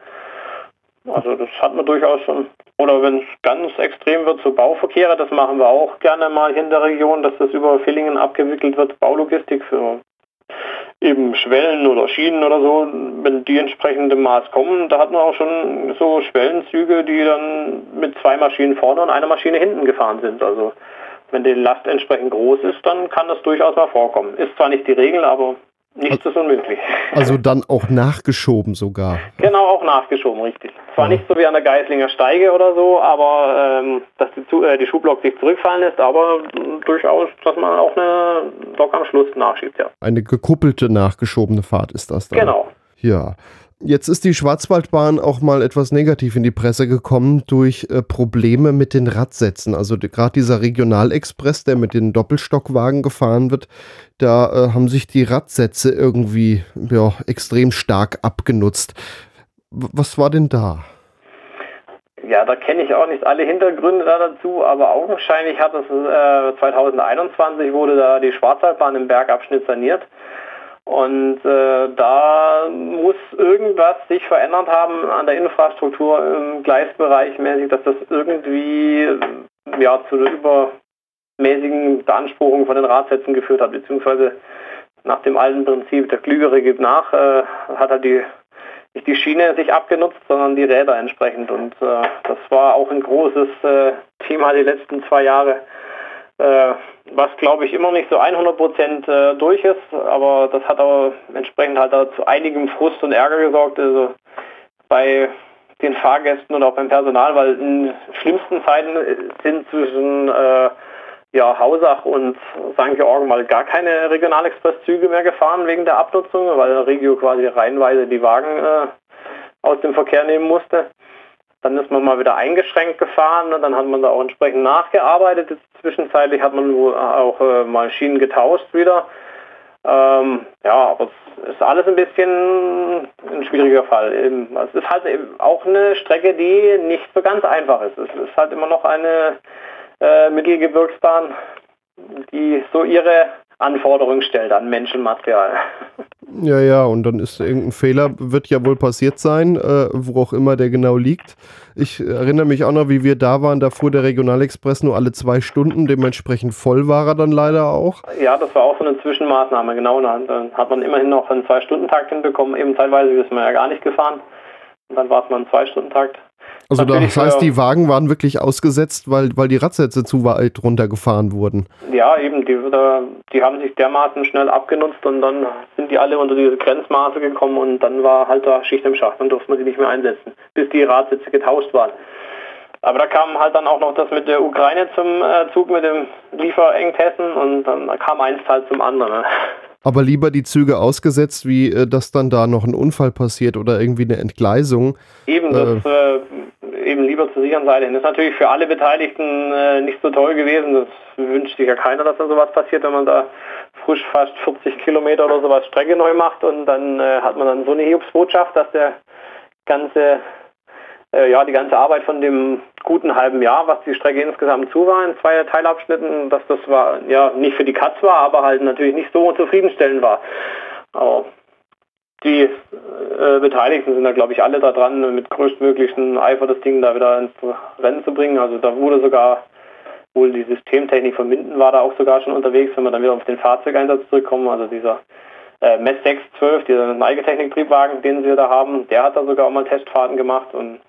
Also das hat man durchaus schon. Oder wenn es ganz extrem wird, so Bauverkehre, das machen wir auch gerne mal in der Region, dass das über Villingen abgewickelt wird, Baulogistik für eben Schwellen oder Schienen oder so, wenn die entsprechend Maß kommen, da hat man auch schon so Schwellenzüge, die dann mit zwei Maschinen vorne und einer Maschine hinten gefahren sind. Also wenn die Last entsprechend groß ist, dann kann das durchaus mal vorkommen. Ist zwar nicht die Regel, aber Nichts ist unmöglich. Also dann auch nachgeschoben sogar. Genau, auch nachgeschoben, richtig. Zwar ja. nicht so wie an der Geislinger Steige oder so, aber ähm, dass die, äh, die Schublok sich zurückfallen lässt, aber durchaus, dass man auch eine Lok am Schluss nachschiebt, ja. Eine gekuppelte, nachgeschobene Fahrt ist das dann. Genau. Ja. Jetzt ist die Schwarzwaldbahn auch mal etwas negativ in die Presse gekommen durch äh, Probleme mit den Radsätzen. Also die, gerade dieser Regionalexpress, der mit den Doppelstockwagen gefahren wird, da äh, haben sich die Radsätze irgendwie ja, extrem stark abgenutzt. W was war denn da? Ja, da kenne ich auch nicht alle Hintergründe da dazu, aber augenscheinlich hat es äh, 2021 wurde da die Schwarzwaldbahn im Bergabschnitt saniert. Und äh, da muss irgendwas sich verändert haben an der Infrastruktur im Gleisbereich mäßig, dass das irgendwie ja, zu einer übermäßigen Beanspruchung von den Radsätzen geführt hat, beziehungsweise nach dem alten Prinzip, der Klügere gibt nach, äh, hat er die nicht die Schiene sich abgenutzt, sondern die Räder entsprechend. Und äh, das war auch ein großes äh, Thema die letzten zwei Jahre was glaube ich immer nicht so 100 Prozent äh, durch ist, aber das hat aber entsprechend halt zu einigem Frust und Ärger gesorgt, also bei den Fahrgästen und auch beim Personal, weil in schlimmsten Zeiten sind zwischen äh, ja, Hausach und St. Georgen mal gar keine Regionalexpresszüge mehr gefahren wegen der Abnutzung, weil Regio quasi reihenweise die Wagen äh, aus dem Verkehr nehmen musste. Dann ist man mal wieder eingeschränkt gefahren, dann hat man da auch entsprechend nachgearbeitet. Zwischenzeitlich hat man auch äh, mal Schienen getauscht wieder. Ähm, ja, aber es ist alles ein bisschen ein schwieriger Fall. Es ist halt auch eine Strecke, die nicht so ganz einfach ist. Es ist halt immer noch eine äh, Mittelgebirgsbahn, die so ihre Anforderungen stellt an Menschenmaterial. Ja, ja, und dann ist irgendein Fehler, wird ja wohl passiert sein, äh, wo auch immer der genau liegt. Ich erinnere mich auch noch, wie wir da waren, da fuhr der Regionalexpress nur alle zwei Stunden, dementsprechend voll war er dann leider auch. Ja, das war auch so eine Zwischenmaßnahme, genau. Dann hat man immerhin noch einen Zwei-Stunden-Takt hinbekommen, eben teilweise ist man ja gar nicht gefahren. Und dann war es mal ein Zwei-Stunden-Takt. Also das heißt, die Wagen waren wirklich ausgesetzt, weil, weil die Radsätze zu weit runtergefahren wurden. Ja, eben, die, die haben sich dermaßen schnell abgenutzt und dann sind die alle unter diese Grenzmaße gekommen und dann war halt da Schicht im Schacht, dann durfte man sie nicht mehr einsetzen, bis die Radsätze getauscht waren. Aber da kam halt dann auch noch das mit der Ukraine zum äh, Zug mit dem Lieferengpässen und dann kam eins halt zum anderen. Aber lieber die Züge ausgesetzt, wie äh, dass dann da noch ein Unfall passiert oder irgendwie eine Entgleisung. Eben, das äh, lieber zur sicheren Seite hin. Ist natürlich für alle Beteiligten äh, nicht so toll gewesen. Das wünscht sich ja keiner, dass da sowas passiert, wenn man da frisch fast 40 Kilometer oder sowas Strecke neu macht und dann äh, hat man dann so eine Hiobsbotschaft, dass der ganze äh, ja, die ganze Arbeit von dem guten halben Jahr, was die Strecke insgesamt zu war in zwei Teilabschnitten, dass das war ja nicht für die Katz war, aber halt natürlich nicht so zufriedenstellend war. Aber die äh, Beteiligten sind da, glaube ich, alle daran, mit größtmöglichen Eifer das Ding da wieder ins Rennen zu bringen. Also da wurde sogar wohl die Systemtechnik von Minden war da auch sogar schon unterwegs, wenn wir dann wieder auf den Fahrzeugeinsatz zurückkommen. Also dieser äh, MES 612, dieser Neigetechnik-Triebwagen, den wir da haben, der hat da sogar auch mal Testfahrten gemacht und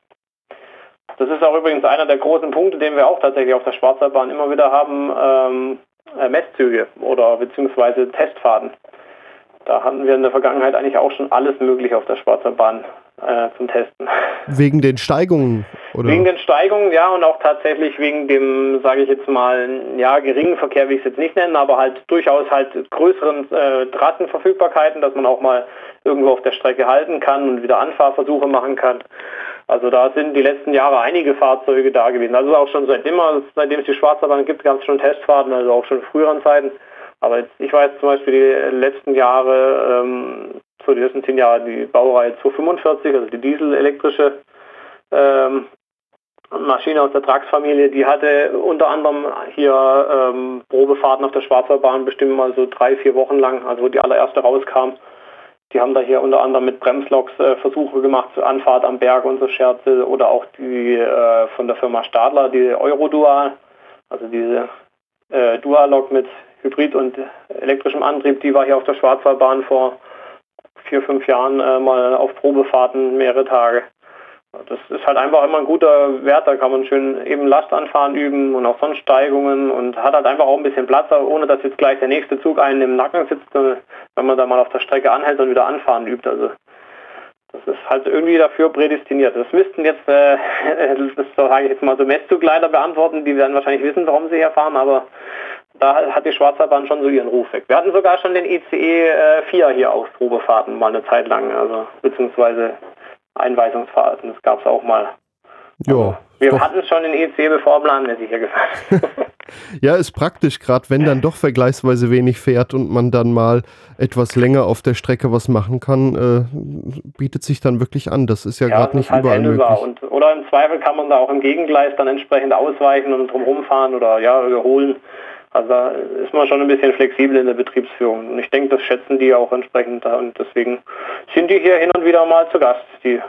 das ist auch übrigens einer der großen Punkte, den wir auch tatsächlich auf der Schwarzwaldbahn immer wieder haben, ähm, äh, Messzüge oder beziehungsweise Testfahrten. Da hatten wir in der Vergangenheit eigentlich auch schon alles mögliche auf der Schwarzwaldbahn äh, zum Testen. [LAUGHS] Wegen den Steigungen? Oder? Wegen den Steigungen, ja, und auch tatsächlich wegen dem, sage ich jetzt mal, ja, geringen Verkehr will ich es jetzt nicht nennen, aber halt durchaus halt größeren äh, Trassenverfügbarkeiten, dass man auch mal irgendwo auf der Strecke halten kann und wieder Anfahrversuche machen kann. Also da sind die letzten Jahre einige Fahrzeuge da gewesen. Also auch schon seit immer, seitdem es die Schwarzwaldbahn gibt, gab es schon Testfahrten, also auch schon in früheren Zeiten. Aber ich weiß zum Beispiel die letzten Jahre, ähm, so die letzten zehn Jahre, die Baureihe 245, also die dieselelektrische ähm, Maschine aus der Trax-Familie, die hatte unter anderem hier ähm, Probefahrten auf der Schwarzwaldbahn bestimmt mal so drei, vier Wochen lang, also wo die allererste rauskam. Die haben da hier unter anderem mit Bremsloks äh, Versuche gemacht zur Anfahrt am Berg und so Scherze oder auch die äh, von der Firma Stadler, die Eurodual, also diese äh, Dual-Lok mit Hybrid- und elektrischem Antrieb, die war hier auf der Schwarzwaldbahn vor vier, fünf Jahren äh, mal auf Probefahrten mehrere Tage. Das ist halt einfach immer ein guter Wert, da kann man schön eben Lastanfahren üben und auch sonst Steigungen und hat halt einfach auch ein bisschen Platz, ohne dass jetzt gleich der nächste Zug einen im Nacken sitzt, wenn man da mal auf der Strecke anhält und wieder anfahren übt. Also das ist halt irgendwie dafür prädestiniert. Das müssten jetzt, äh, [LAUGHS] das sage ich jetzt mal so Messzugleiter beantworten, die werden wahrscheinlich wissen, warum sie hier fahren, aber da hat die Schwarzwaldbahn schon so ihren Ruf weg. Wir hatten sogar schon den ICE äh, 4 hier auf Probefahrten mal eine Zeit lang, also beziehungsweise Einweisungsfahrten, das gab es auch mal. Ja. Also, wir hatten schon den ICE, bevor planmäßig hier gefahren [LAUGHS] [LAUGHS] Ja, ist praktisch, gerade wenn dann doch vergleichsweise wenig fährt und man dann mal etwas länger auf der Strecke was machen kann, äh, bietet sich dann wirklich an. Das ist ja, ja gerade nicht halt überall möglich. Und, oder im Zweifel kann man da auch im Gegengleis dann entsprechend ausweichen und drumherum fahren oder ja, überholen. Also da ist man schon ein bisschen flexibel in der Betriebsführung. Und ich denke, das schätzen die auch entsprechend. Und deswegen sind die hier hin und wieder mal zu Gast, die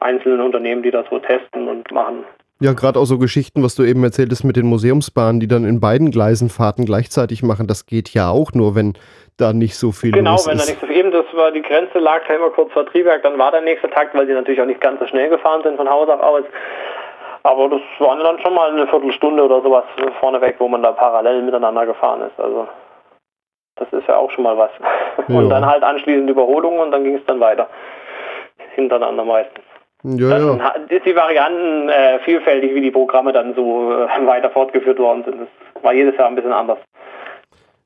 einzelnen Unternehmen, die das so testen und machen. Ja, gerade auch so Geschichten, was du eben erzählt hast mit den Museumsbahnen, die dann in beiden Gleisen Fahrten gleichzeitig machen, das geht ja auch nur, wenn da nicht so viel genau, los ist. Genau, wenn da nicht so viel, eben das war, die Grenze lag da immer kurz vor Triebwerk, dann war der nächste Takt, weil die natürlich auch nicht ganz so schnell gefahren sind von Haus aus. Aber das waren dann schon mal eine Viertelstunde oder sowas vorneweg, wo man da parallel miteinander gefahren ist. Also das ist ja auch schon mal was. [LAUGHS] Ja. Und dann halt anschließend Überholungen und dann ging es dann weiter. Hintereinander meistens. Ja, dann ja. ist die Varianten äh, vielfältig, wie die Programme dann so äh, [LAUGHS] weiter fortgeführt worden sind. Das war jedes Jahr ein bisschen anders.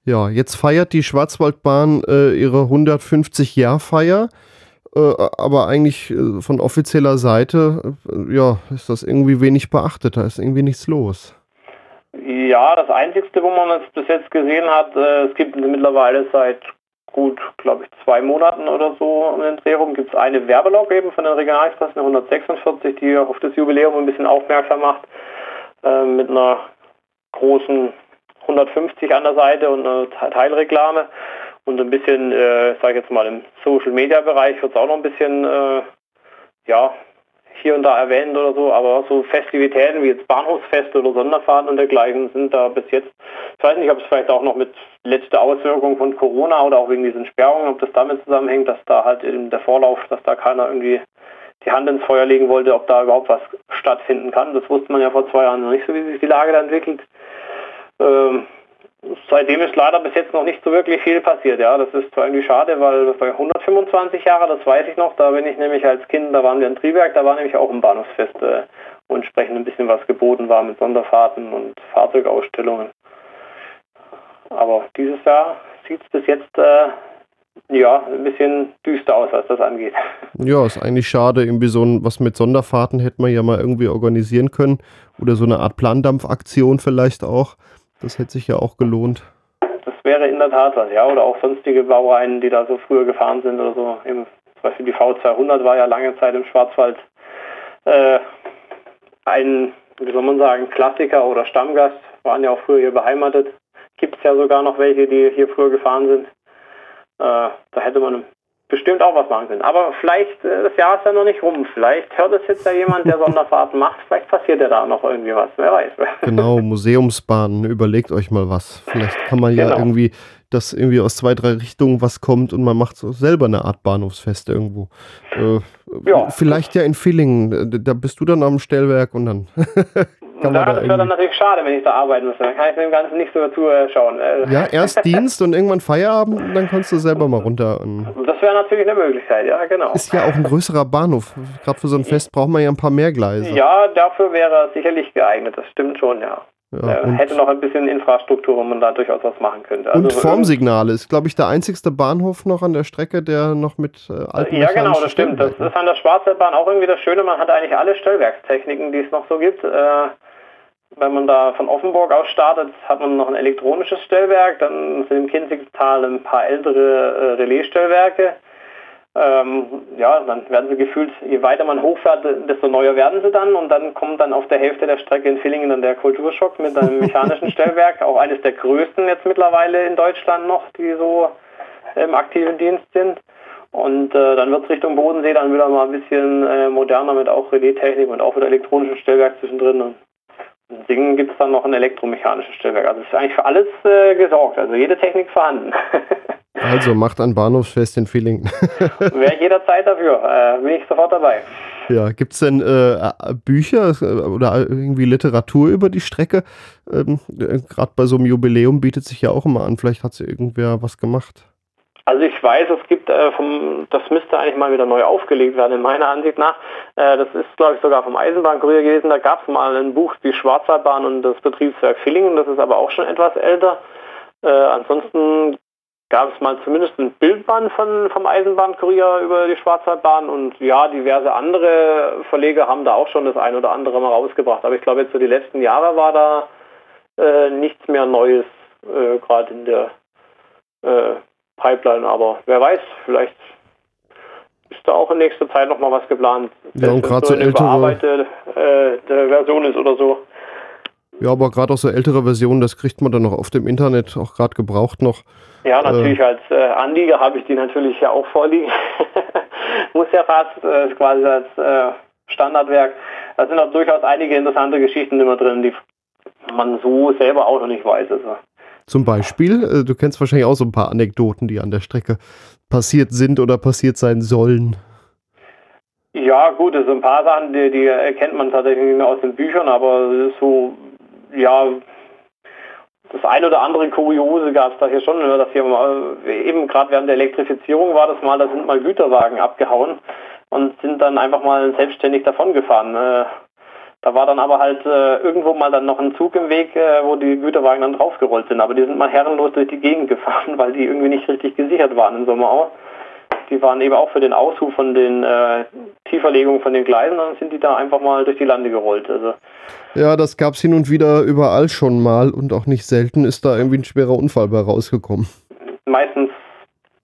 Ja, jetzt feiert die Schwarzwaldbahn äh, ihre 150-Jahr-Feier. Äh, aber eigentlich äh, von offizieller Seite, äh, ja, ist das irgendwie wenig beachtet. Da ist irgendwie nichts los. Ja, das Einzige, wo man es bis jetzt gesehen hat, es gibt mittlerweile seit gut, glaube ich, zwei Monaten oder so um den Dreh gibt es eine Werbelog eben von der Regionalexpress, eine 146, die auf das Jubiläum ein bisschen aufmerksam macht, mit einer großen 150 an der Seite und eine Teilreklame. Und ein bisschen, äh, sage ich jetzt mal, im Social-Media-Bereich wird es auch noch ein bisschen, äh, ja, hier und da erwähnt oder so, aber so Festivitäten wie jetzt Bahnhofsfeste oder Sonderfahrten und dergleichen sind da bis jetzt, ich weiß nicht, ob es vielleicht auch noch mit letzter Auswirkung von Corona oder auch wegen diesen Sperrungen, ob das damit zusammenhängt, dass da halt in der Vorlauf, dass da keiner irgendwie die Hand ins Feuer legen wollte, ob da überhaupt was stattfinden kann. Das wusste man ja vor zwei Jahren noch nicht so, wie sich die Lage da entwickelt. Ähm, seitdem ist leider bis jetzt noch nicht so wirklich viel passiert. Ja, das ist zwar irgendwie schade, weil das war 125 Jahre, das weiß ich noch. Da bin ich nämlich als Kind, da waren wir in Triberg, da war nämlich auch ein Bahnhofsfest, äh, wo entsprechend ein bisschen was geboten war mit Sonderfahrten und Fahrzeugausstellungen. Aber dieses Jahr sieht es bis jetzt äh, ja, ein bisschen düster aus, was das angeht. Ja, ist eigentlich schade. Irgendwie so ein, was mit Sonderfahrten hätte man ja mal irgendwie organisieren können. Oder so eine Art Plandampfaktion vielleicht auch. Das hätte sich ja auch gelohnt. Das wäre in der Tat was, ja. Oder auch sonstige Baureihen, die da so früher gefahren sind oder so. Eben, zum Beispiel die V200 war ja lange Zeit im Schwarzwald äh, ein, wie soll man sagen, Klassiker oder Stammgast. Waren ja auch früher hier beheimatet. Gibt es ja sogar noch welche, die hier früher gefahren sind. Äh, da hätte man bestimmt auch was machen können. Aber vielleicht, äh, das Jahr ist ja noch nicht rum. Vielleicht hört es jetzt ja jemand, der Sonderfahrten macht. Vielleicht passiert ja da noch irgendwie was. Wer weiß. [LAUGHS] Genau, Museumsbahnen. Überlegt euch mal was. Vielleicht kann man ja genau. irgendwie, dass irgendwie aus zwei, drei Richtungen was kommt und man macht so selber eine Art Bahnhofsfest irgendwo. Äh, ja. Vielleicht ja in Villingen. Da bist du dann am Stellwerk und dann kann ja, das wäre dann natürlich schade, wenn ich da arbeiten müsste. Dann kann ich dem Ganzen nicht so zuschauen. Ja, erst [LAUGHS] Dienst und irgendwann Feierabend und dann kannst du selber mal runter. das wäre natürlich eine Möglichkeit, ja, genau. Ist ja auch ein größerer Bahnhof. Gerade für so ein Fest braucht man ja ein paar mehr Gleise. Ja, dafür wäre er sicherlich geeignet, das stimmt schon, ja. Ja, hätte noch ein bisschen Infrastruktur, wo man da durchaus was machen könnte. Also und Formsignale ist, glaube ich, der einzigste Bahnhof noch an der Strecke, der noch mit äh, alten Ja, genau, das stimmt. Das ist an der Schwarzwaldbahn auch irgendwie das Schöne. Man hat eigentlich alle Stellwerkstechniken, die es noch so gibt. Äh, wenn man da von Offenburg aus startet, hat man noch ein elektronisches Stellwerk, dann sind im Kinzigtal ein paar ältere äh, Relaisstellwerke. Ähm, ja, dann werden sie gefühlt, je weiter man hochfährt, desto neuer werden sie dann und dann kommt dann auf der Hälfte der Strecke in Villingen dann der Kulturschock mit einem mechanischen [LAUGHS] Stellwerk, auch eines der größten jetzt mittlerweile in Deutschland noch, die so im aktiven Dienst sind. Und äh, dann wird es Richtung Bodensee dann wieder mal ein bisschen äh, moderner mit auch Relaistechnik und auch wieder elektronischem Stellwerk zwischendrin. Singen gibt es dann noch ein elektromechanisches Stellwerk. Also es ist eigentlich für alles äh, gesorgt, also jede Technik vorhanden. [LAUGHS] also macht ein Bahnhofsfest in Villingen. [LAUGHS] Wäre jederzeit dafür, äh, bin ich sofort dabei. Ja, gibt es denn äh, Bücher äh, oder irgendwie Literatur über die Strecke? Ähm, äh, Gerade bei so einem Jubiläum bietet sich ja auch immer an, vielleicht hat sie irgendwer was gemacht. Also ich weiß, es gibt äh, vom, das müsste eigentlich mal wieder neu aufgelegt werden, in meiner Ansicht nach. Äh, das ist, glaube ich, sogar vom Eisenbahnkurier gewesen. Da gab es mal ein Buch, die Schwarzwaldbahn und das Betriebswerk Villingen. Das ist aber auch schon etwas älter. Äh, ansonsten gab es mal zumindest ein Bildband von, vom Eisenbahnkurier über die Schwarzwaldbahn und ja, diverse andere Verleger haben da auch schon das ein oder andere mal rausgebracht. Aber ich glaube, jetzt so die letzten Jahre war da äh, nichts mehr Neues, äh, gerade in der äh, Pipeline, aber wer weiß, vielleicht ist da auch in nächster Zeit noch mal was geplant. Ja, und gerade so, so ältere bearbeitete äh, Version ist oder so. Ja, aber gerade auch so ältere Versionen, das kriegt man dann noch auf dem Internet, auch gerade gebraucht noch. Ja, natürlich äh, als äh, Anlieger habe ich die natürlich ja auch vorliegen. [LAUGHS] Muss ja fast äh, quasi als äh, Standardwerk. Da sind auch durchaus einige interessante Geschichten immer drin, die man so selber auch noch nicht weiß. Also zum Beispiel, äh, du kennst wahrscheinlich auch so ein paar Anekdoten, die an der Strecke passiert sind oder passiert sein sollen. Ja, gut, also ein paar Sachen, die, die kennt man tatsächlich nicht mehr aus den Büchern, aber so, ja, das eine oder andere Kuriose gab es da hier schon, ne, dass hier mal, eben gerade während der Elektrifizierung war das mal, da sind mal Güterwagen abgehauen und sind dann einfach mal selbstständig davongefahren. Da war dann aber halt äh, irgendwo mal dann noch ein Zug im Weg, äh, wo die Güterwagen dann draufgerollt sind. Aber die sind mal herrenlos durch die Gegend gefahren, [LAUGHS] weil die irgendwie nicht richtig gesichert waren in Sommerau. Die waren eben auch für den Aushub von den äh, Tieferlegungen von den Gleisen, dann sind die da einfach mal durch die Lande gerollt. Also ja, das gab es hin und wieder überall schon mal und auch nicht selten ist da irgendwie ein schwerer Unfall bei rausgekommen. Meistens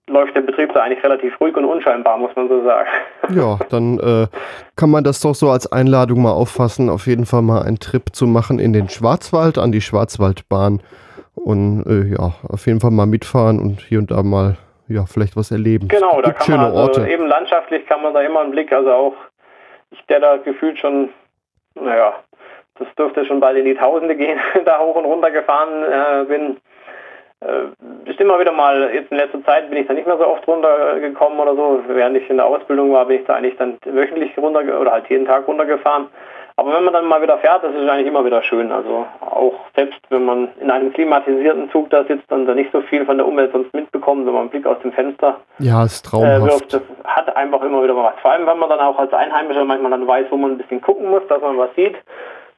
läuft der Betrieb da eigentlich relativ ruhig und unscheinbar, muss man so sagen. [LAUGHS] Ja, dann äh, kann man das doch so als Einladung mal auffassen, auf jeden Fall mal einen Trip zu machen in den Schwarzwald, an die Schwarzwaldbahn Und äh, ja, auf jeden Fall mal mitfahren und hier und da mal ja, vielleicht was erleben. Genau, da kann man also eben landschaftlich kann man da immer einen Blick, also auch ich, der da gefühlt schon, naja, das dürfte schon bald in die Tausende gehen, [LAUGHS] da hoch und runter gefahren äh, bin. Äh, ist immer wieder mal, jetzt in letzter Zeit bin ich da nicht mehr so oft runtergekommen oder so. Während ich in der Ausbildung war, bin ich da eigentlich dann wöchentlich runter oder halt jeden Tag runtergefahren. Aber wenn man dann mal wieder fährt, das ist eigentlich immer wieder schön. Also auch selbst wenn man in einem klimatisierten Zug da sitzt und da nicht so viel von der Umwelt sonst mitbekommt, wenn man einen Blick aus dem Fenster ja, ist traumhaft. Äh, wirft, das hat einfach immer wieder was. Vor allem, wenn man dann auch als Einheimischer manchmal dann weiß, wo man ein bisschen gucken muss, dass man was sieht,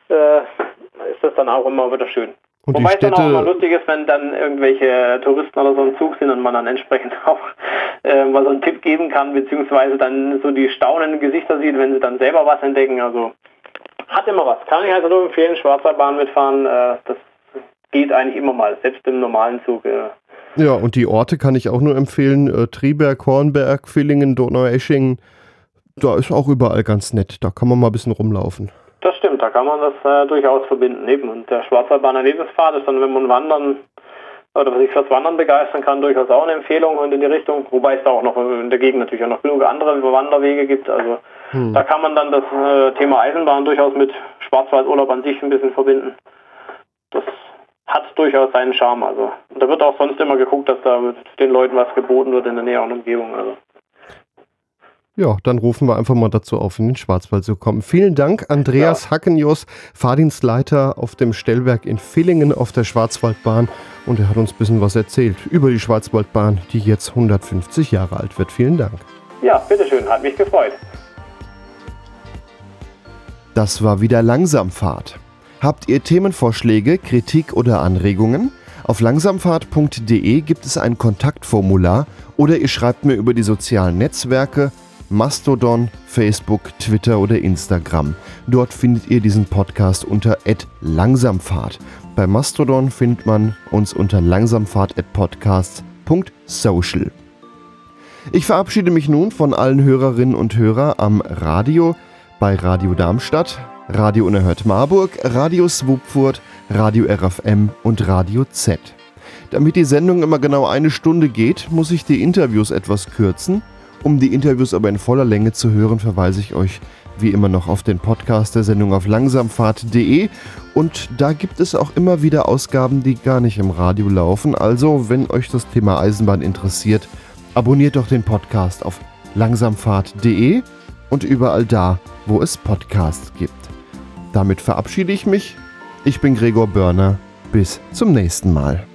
äh, ist das dann auch immer wieder schön. Und Wobei es dann auch immer lustig ist, wenn dann irgendwelche Touristen oder so im Zug sind und man dann entsprechend [LAUGHS] auch äh, mal so einen Tipp geben kann, beziehungsweise dann so die staunenden Gesichter sieht, wenn sie dann selber was entdecken. Also hat immer was. Kann ich also nur empfehlen, Schwarzwaldbahn mitfahren. Äh, das geht eigentlich immer mal, selbst im normalen Zug. Äh. Ja, und die Orte kann ich auch nur empfehlen. Äh, Triberg, Hornberg, Villingen, Donaueschingen. Da ist auch überall ganz nett. Da kann man mal ein bisschen rumlaufen. Das stimmt, da kann man das äh, durchaus verbinden. Eben. Und der Schwarzwaldbahner Lebensfahrt ist dann, wenn man wandern oder sich fürs Wandern begeistern kann, durchaus auch eine Empfehlung und in die Richtung, wobei es da auch noch in der Gegend natürlich auch noch genug andere Wanderwege gibt. Also hm. da kann man dann das äh, Thema Eisenbahn durchaus mit Schwarzwaldurlaub an sich ein bisschen verbinden. Das hat durchaus seinen Charme. Also und da wird auch sonst immer geguckt, dass da den Leuten was geboten wird in der näheren Umgebung. Also. Ja, dann rufen wir einfach mal dazu auf, in den Schwarzwald zu kommen. Vielen Dank, Andreas ja. Hackenjos, Fahrdienstleiter auf dem Stellwerk in Villingen auf der Schwarzwaldbahn. Und er hat uns ein bisschen was erzählt über die Schwarzwaldbahn, die jetzt 150 Jahre alt wird. Vielen Dank. Ja, bitteschön, hat mich gefreut. Das war wieder Langsamfahrt. Habt ihr Themenvorschläge, Kritik oder Anregungen? Auf langsamfahrt.de gibt es ein Kontaktformular oder ihr schreibt mir über die sozialen Netzwerke Mastodon, Facebook, Twitter oder Instagram. Dort findet ihr diesen Podcast unter @langsamfahrt. Bei Mastodon findet man uns unter langsamfahrt@podcasts.social. Ich verabschiede mich nun von allen Hörerinnen und Hörern am Radio bei Radio Darmstadt, Radio Unerhört Marburg, Radio Swupfurt, Radio RFM und Radio Z. Damit die Sendung immer genau eine Stunde geht, muss ich die Interviews etwas kürzen um die Interviews aber in voller Länge zu hören, verweise ich euch wie immer noch auf den Podcast der Sendung auf langsamfahrt.de und da gibt es auch immer wieder Ausgaben, die gar nicht im Radio laufen. Also, wenn euch das Thema Eisenbahn interessiert, abonniert doch den Podcast auf langsamfahrt.de und überall da, wo es Podcasts gibt. Damit verabschiede ich mich. Ich bin Gregor Börner. Bis zum nächsten Mal.